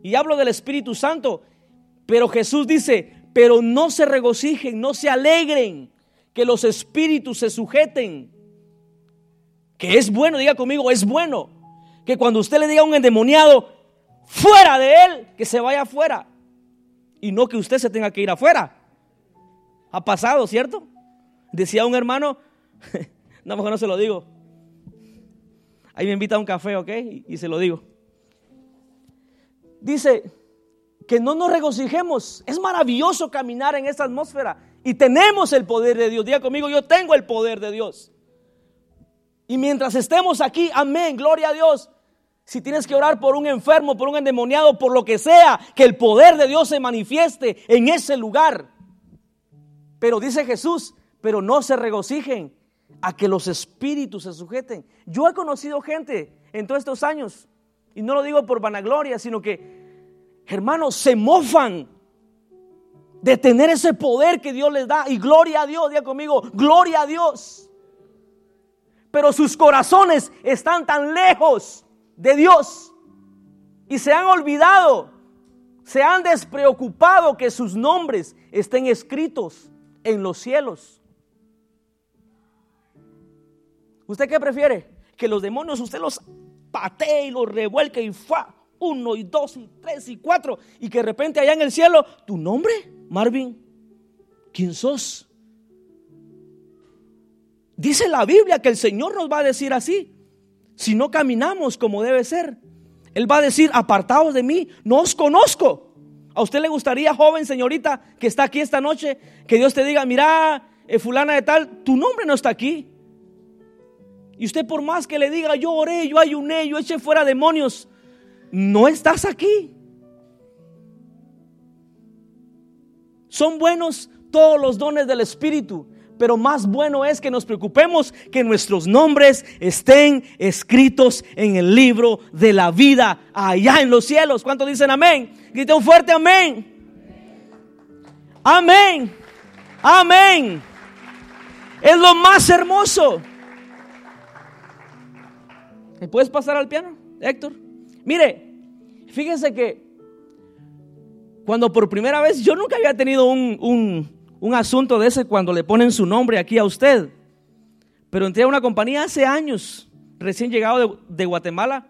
Y hablo del Espíritu Santo. Pero Jesús dice, pero no se regocijen, no se alegren, que los espíritus se sujeten. Que es bueno, diga conmigo, es bueno. Que cuando usted le diga a un endemoniado, fuera de él, que se vaya afuera. Y no que usted se tenga que ir afuera. Ha pasado, ¿cierto? Decía un hermano, no, mejor no se lo digo. Ahí me invita a un café, ¿ok? Y, se lo digo. Dice que no nos regocijemos. Es maravilloso caminar en esta atmósfera. Y tenemos el poder de Dios. Diga conmigo, yo tengo el poder de Dios. Y mientras estemos aquí, amén, gloria a Dios. Si tienes que orar por un enfermo, por un endemoniado, por lo que sea, que el poder de Dios se manifieste en ese lugar. Pero dice Jesús, pero no se regocijen a que los espíritus se sujeten. Yo he conocido gente en todos estos años, y no lo digo por vanagloria, sino que, hermanos, se mofan de tener ese poder que Dios les da. Y gloria a Dios, diga conmigo, gloria a Dios. Pero sus corazones están tan lejos de Dios y se han olvidado, se han despreocupado que sus nombres estén escritos en los cielos. ¿Usted qué prefiere? Que los demonios usted los patee y los revuelque y fa, uno y dos y tres y cuatro, y que de repente allá en el cielo, tu nombre, Marvin, ¿quién sos? Dice la Biblia que el Señor nos va a decir así, si no caminamos como debe ser. Él va a decir, apartados de mí, no os conozco. ¿A usted le gustaría, joven señorita, que está aquí esta noche, que Dios te diga, mira, eh, fulana de tal, tu nombre no está aquí? Y usted por más que le diga, yo oré, yo ayuné, yo eché fuera demonios, no estás aquí. Son buenos todos los dones del Espíritu, pero más bueno es que nos preocupemos que nuestros nombres estén escritos en el libro de la vida allá en los cielos. ¿Cuántos dicen amén? Grite un fuerte amén. Amén. Amén. Es lo más hermoso. ¿Me puedes pasar al piano, Héctor? Mire, fíjense que cuando por primera vez, yo nunca había tenido un, asunto de ese cuando le ponen su nombre aquí a usted, pero entré a una compañía hace años, recién llegado de, de Guatemala,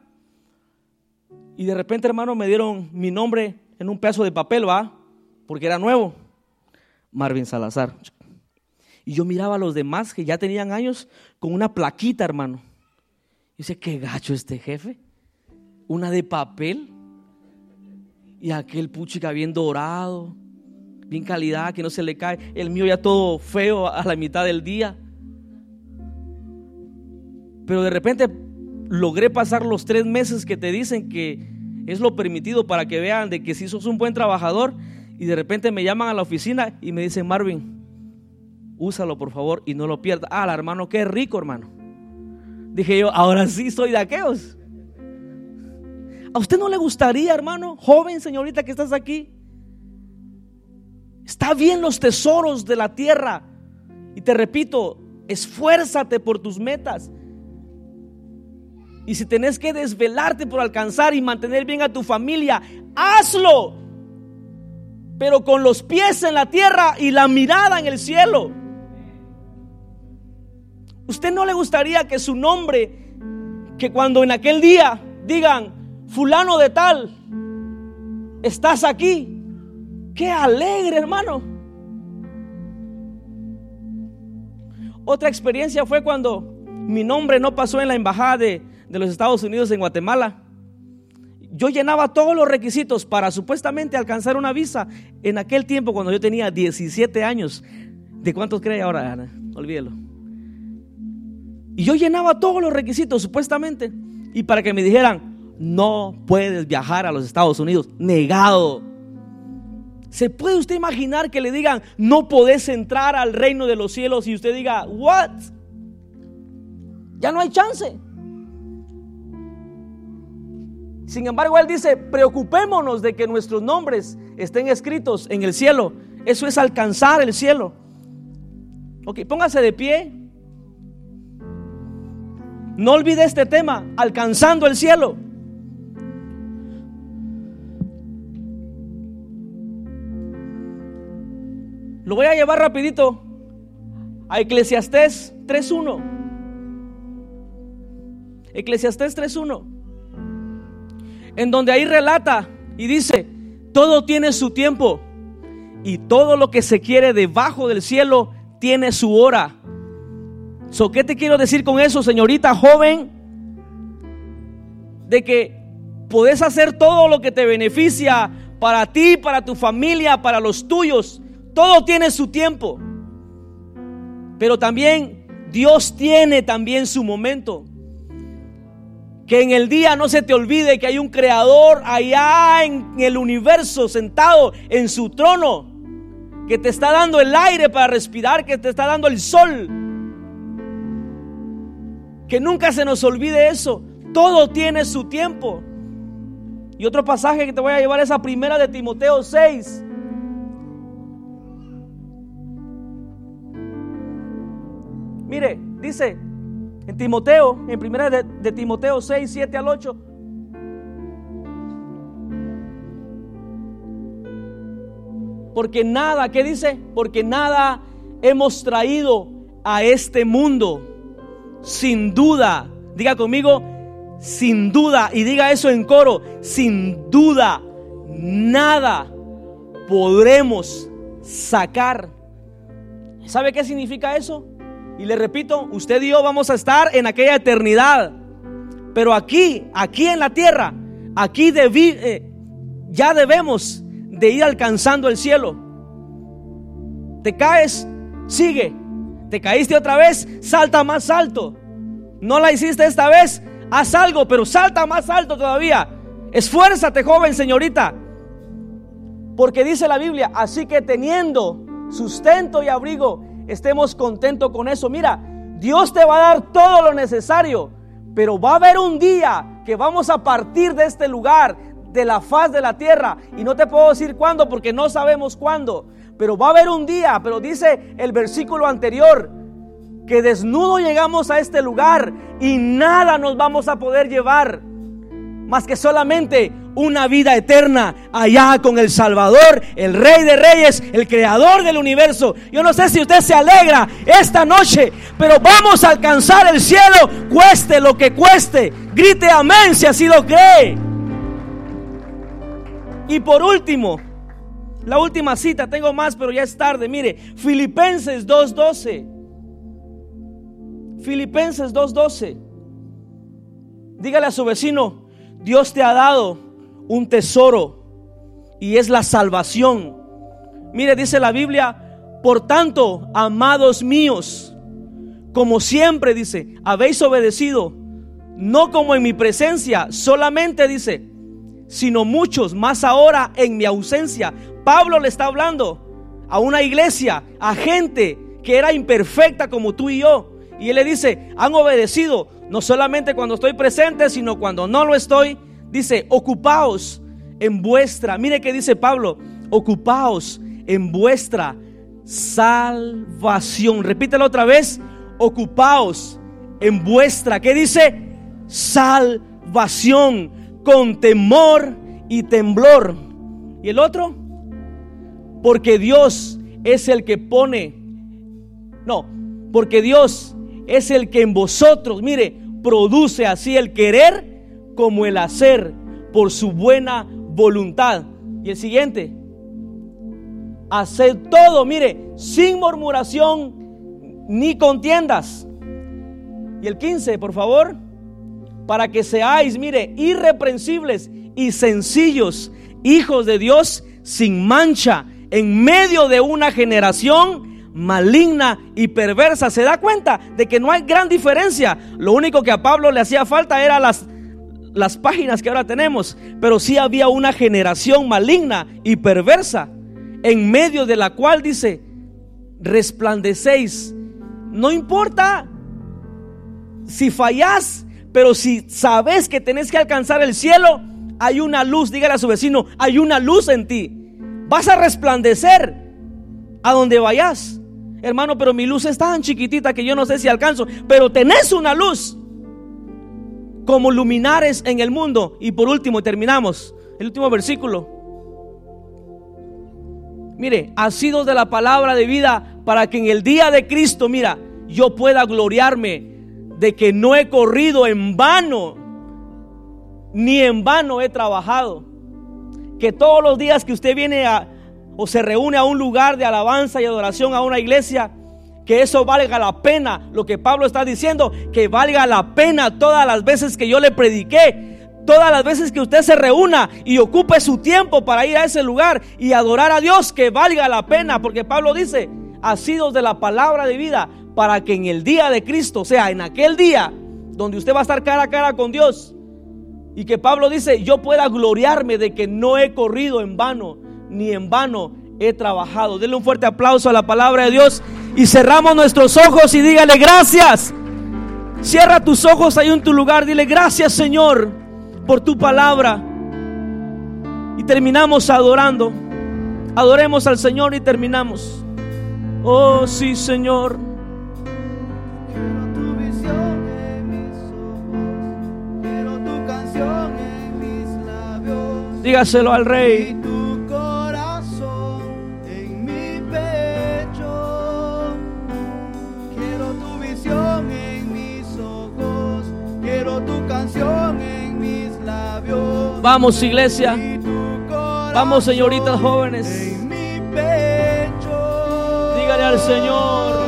y de repente, hermano, me dieron mi nombre en un pedazo de papel, ¿va? Porque era nuevo. Marvin Salazar. Y yo miraba a los demás que ya tenían años con una plaquita, hermano. Y dice, qué gacho este jefe. Una de papel. Y aquel puchica bien dorado, bien calidad, que no se le cae. El mío ya todo feo a la mitad del día. Pero de repente logré pasar los tres meses que te dicen que es lo permitido para que vean de que si sos un buen trabajador y de repente me llaman a la oficina y me dicen, Marvin, úsalo por favor y no lo pierdas. Ah, hermano, qué rico, hermano. Dije yo, ahora sí soy de aquellos. ¿A usted no le gustaría, hermano, joven señorita que estás aquí? Está bien los tesoros de la tierra. Y te repito, esfuérzate por tus metas. Y si tenés que desvelarte por alcanzar y mantener bien a tu familia, hazlo. pero con los pies en la tierra y la mirada en el cielo. ¿Usted no le gustaría que su nombre, que cuando en aquel día digan, fulano de tal, estás aquí? Qué alegre, hermano. Otra experiencia fue cuando mi nombre no pasó en la embajada de, de los Estados Unidos en Guatemala yo llenaba todos los requisitos para supuestamente alcanzar una visa en aquel tiempo cuando yo tenía 17 años. ¿De cuántos cree ahora, Ana? Olvídelo. Y yo llenaba todos los requisitos supuestamente y para que me dijeran, no puedes viajar a los Estados Unidos, negado. ¿Se puede usted imaginar que le digan, no podés entrar al reino de los cielos y usted diga, what? Ya no hay chance. Sin embargo, Él dice, preocupémonos de que nuestros nombres estén escritos en el cielo. Eso es alcanzar el cielo. Ok, póngase de pie. No olvide este tema, alcanzando el cielo. Lo voy a llevar rapidito a Eclesiastés 3.1. Eclesiastés 3.1 en donde ahí relata y dice, todo tiene su tiempo y todo lo que se quiere debajo del cielo tiene su hora. So, ¿Qué te quiero decir con eso, señorita joven? De que puedes hacer todo lo que te beneficia para ti, para tu familia, para los tuyos. Todo tiene su tiempo. Pero también Dios tiene también su momento. Que en el día no se te olvide que hay un creador allá en el universo sentado en su trono. Que te está dando el aire para respirar, que te está dando el sol. Que nunca se nos olvide eso. Todo tiene su tiempo. Y otro pasaje que te voy a llevar es a primera de Timoteo 6. Mire, dice, en Timoteo, en primera de, Timoteo 6, 7 al 8. Porque nada, ¿qué dice? Porque nada hemos traído a este mundo. Sin duda, diga conmigo, sin duda, y diga eso en coro, sin duda, nada podremos sacar. ¿Sabe qué significa eso? Y le repito, usted y yo vamos a estar en aquella eternidad. Pero aquí, aquí en la tierra, aquí eh, ya debemos de ir alcanzando el cielo. Te caes, sigue. Te caíste otra vez, salta más alto. No la hiciste esta vez, haz algo, pero salta más alto todavía. Esfuérzate, joven señorita. Porque dice la Biblia, así que teniendo sustento y abrigo, estemos contentos con eso. Mira, Dios te va a dar todo lo necesario, pero va a haber un día que vamos a partir de este lugar, de la faz de la tierra, y no te puedo decir cuándo porque no sabemos cuándo, pero va a haber un día, pero dice el versículo anterior, que desnudo llegamos a este lugar y nada nos vamos a poder llevar, más que solamente una vida eterna allá con el Salvador, el Rey de Reyes, el Creador del universo. Yo no sé si usted se alegra esta noche, pero vamos a alcanzar el cielo, cueste lo que cueste. Grite amén si así lo cree. Y por último, la última cita, tengo más, pero ya es tarde. Mire, Filipenses 2.12. Filipenses 2.12. Dígale a su vecino, Dios te ha dado un tesoro y es la salvación. Mire, dice la Biblia, por tanto, amados míos, como siempre dice, habéis obedecido, no como en mi presencia, solamente dice, sino muchos más ahora en mi ausencia. Pablo le está hablando a una iglesia, a gente que era imperfecta como tú y yo. Y él le dice, han obedecido no solamente cuando estoy presente, sino cuando no lo estoy Dice, ocupaos en vuestra, mire que dice Pablo, ocupaos en vuestra salvación. Repítelo otra vez, ocupaos en vuestra, ¿qué dice? Salvación con temor y temblor. ¿Y el otro? porque Dios es el que pone, no, porque Dios es el que en vosotros, mire, produce así el querer como el hacer por su buena voluntad. Y el siguiente, haced todo, mire, sin murmuración ni contiendas. Y el 15, por favor, para que seáis, mire, irreprensibles y sencillos, hijos de Dios, sin mancha, en medio de una generación maligna y perversa. ¿Se da cuenta de que no hay gran diferencia? Lo único que a Pablo le hacía falta era las, las páginas que ahora tenemos, pero sí había una generación maligna y perversa en medio de la cual dice, resplandecéis. No importa si fallás, pero si sabes que tenés que alcanzar el cielo, hay una luz, dígale a su vecino, hay una luz en ti. Vas a resplandecer a donde vayas. Hermano, pero mi luz es tan chiquitita que yo no sé si alcanzo, pero tenés una luz como luminares en el mundo. Y por último, terminamos, el último versículo. Mire, ha sido de la palabra de vida para que en el día de Cristo, mira, yo pueda gloriarme de que no he corrido en vano, ni en vano he trabajado. Que todos los días que usted viene a, o se reúne a un lugar de alabanza y adoración, a una iglesia, que eso valga la pena. Lo que Pablo está diciendo, que valga la pena todas las veces que yo le prediqué, Todas las veces que usted se reúna y ocupe su tiempo para ir a ese lugar y adorar a Dios, que valga la pena, porque Pablo dice, sido de la palabra de vida, para que en el día de Cristo, o sea, en aquel día donde usted va a estar cara a cara con Dios, y que Pablo dice, yo pueda gloriarme de que no he corrido en vano, ni en vano he trabajado. Denle un fuerte aplauso a la palabra de Dios y cerramos nuestros ojos y dígale gracias. Cierra tus ojos ahí en tu lugar, dile gracias Señor por tu palabra. Y terminamos adorando. Adoremos al Señor y terminamos. Oh, sí, Señor. Quiero tu visión Vamos, iglesia. Vamos, señoritas jóvenes. Dígale al Señor.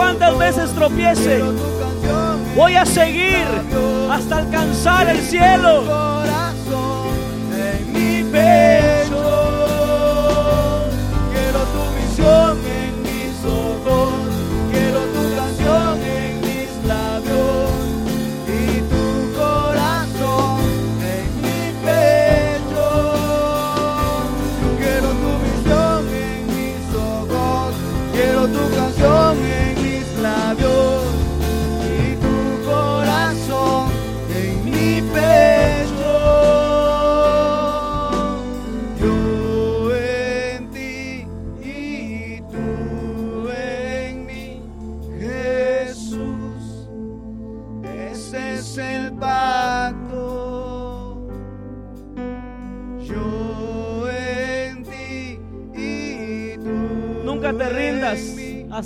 Ojos, veces tropiece. Voy a seguir hasta alcanzar el cielo. en mi pecho. Quiero tu visión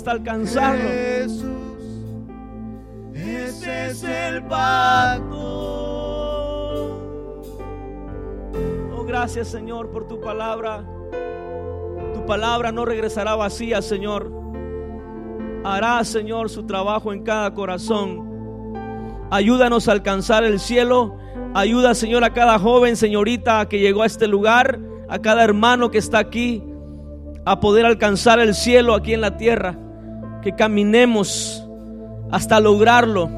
hasta alcanzarlo. Jesús, ese es el pacto. Oh, gracias Señor por tu palabra. Tu palabra no regresará vacía, Señor. Hará, Señor, su trabajo en cada corazón. Ayúdanos a alcanzar el cielo. Ayuda, Señor, a cada joven, señorita que llegó a este lugar, a cada hermano que está aquí. a poder alcanzar el cielo aquí en la tierra, que caminemos hasta lograrlo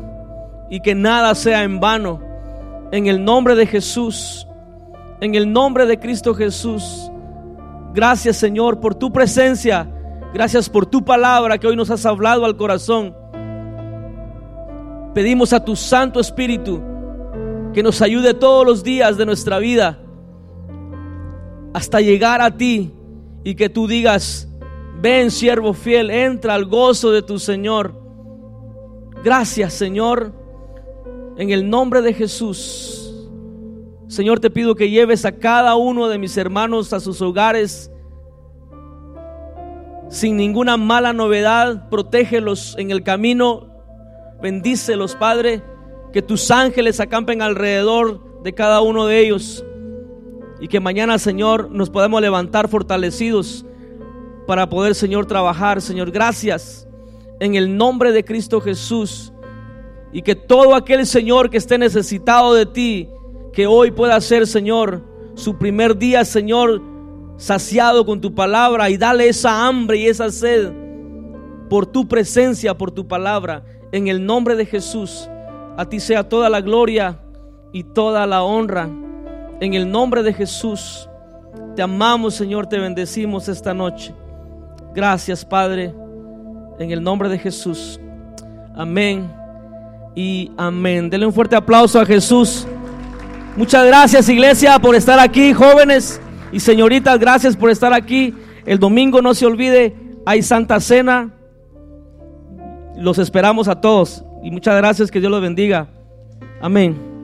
y que nada sea en vano. En el nombre de Jesús, en el nombre de Cristo Jesús. Gracias Señor por tu presencia. Gracias por tu palabra que hoy nos has hablado al corazón. Pedimos a tu Santo Espíritu que nos ayude todos los días de nuestra vida hasta llegar a ti y que tú digas, ven siervo fiel, entra al gozo de tu Señor. Gracias Señor, en el nombre de Jesús. Señor, te pido que lleves a cada uno de mis hermanos a sus hogares sin ninguna mala novedad. Protégelos en el camino. Bendícelos, Padre. Que tus ángeles acampen alrededor de cada uno de ellos. Y que mañana, Señor, nos podamos levantar fortalecidos para poder, Señor, trabajar. Señor, gracias en el nombre de Cristo Jesús. Y que todo aquel Señor que esté necesitado de ti, que hoy pueda ser, Señor, su primer día, Señor, saciado con tu palabra y dale esa hambre y esa sed por tu presencia, por tu palabra. En el nombre de Jesús, a ti sea toda la gloria y toda la honra. En el nombre de Jesús, te amamos, Señor, te bendecimos esta noche. Gracias, Padre, en el nombre de Jesús. Amén y amén. Denle un fuerte aplauso a Jesús. Muchas gracias iglesia por estar aquí, jóvenes y señoritas, gracias por estar aquí. El domingo no se olvide, hay Santa Cena. Los esperamos a todos y muchas gracias, que Dios los bendiga. Amén.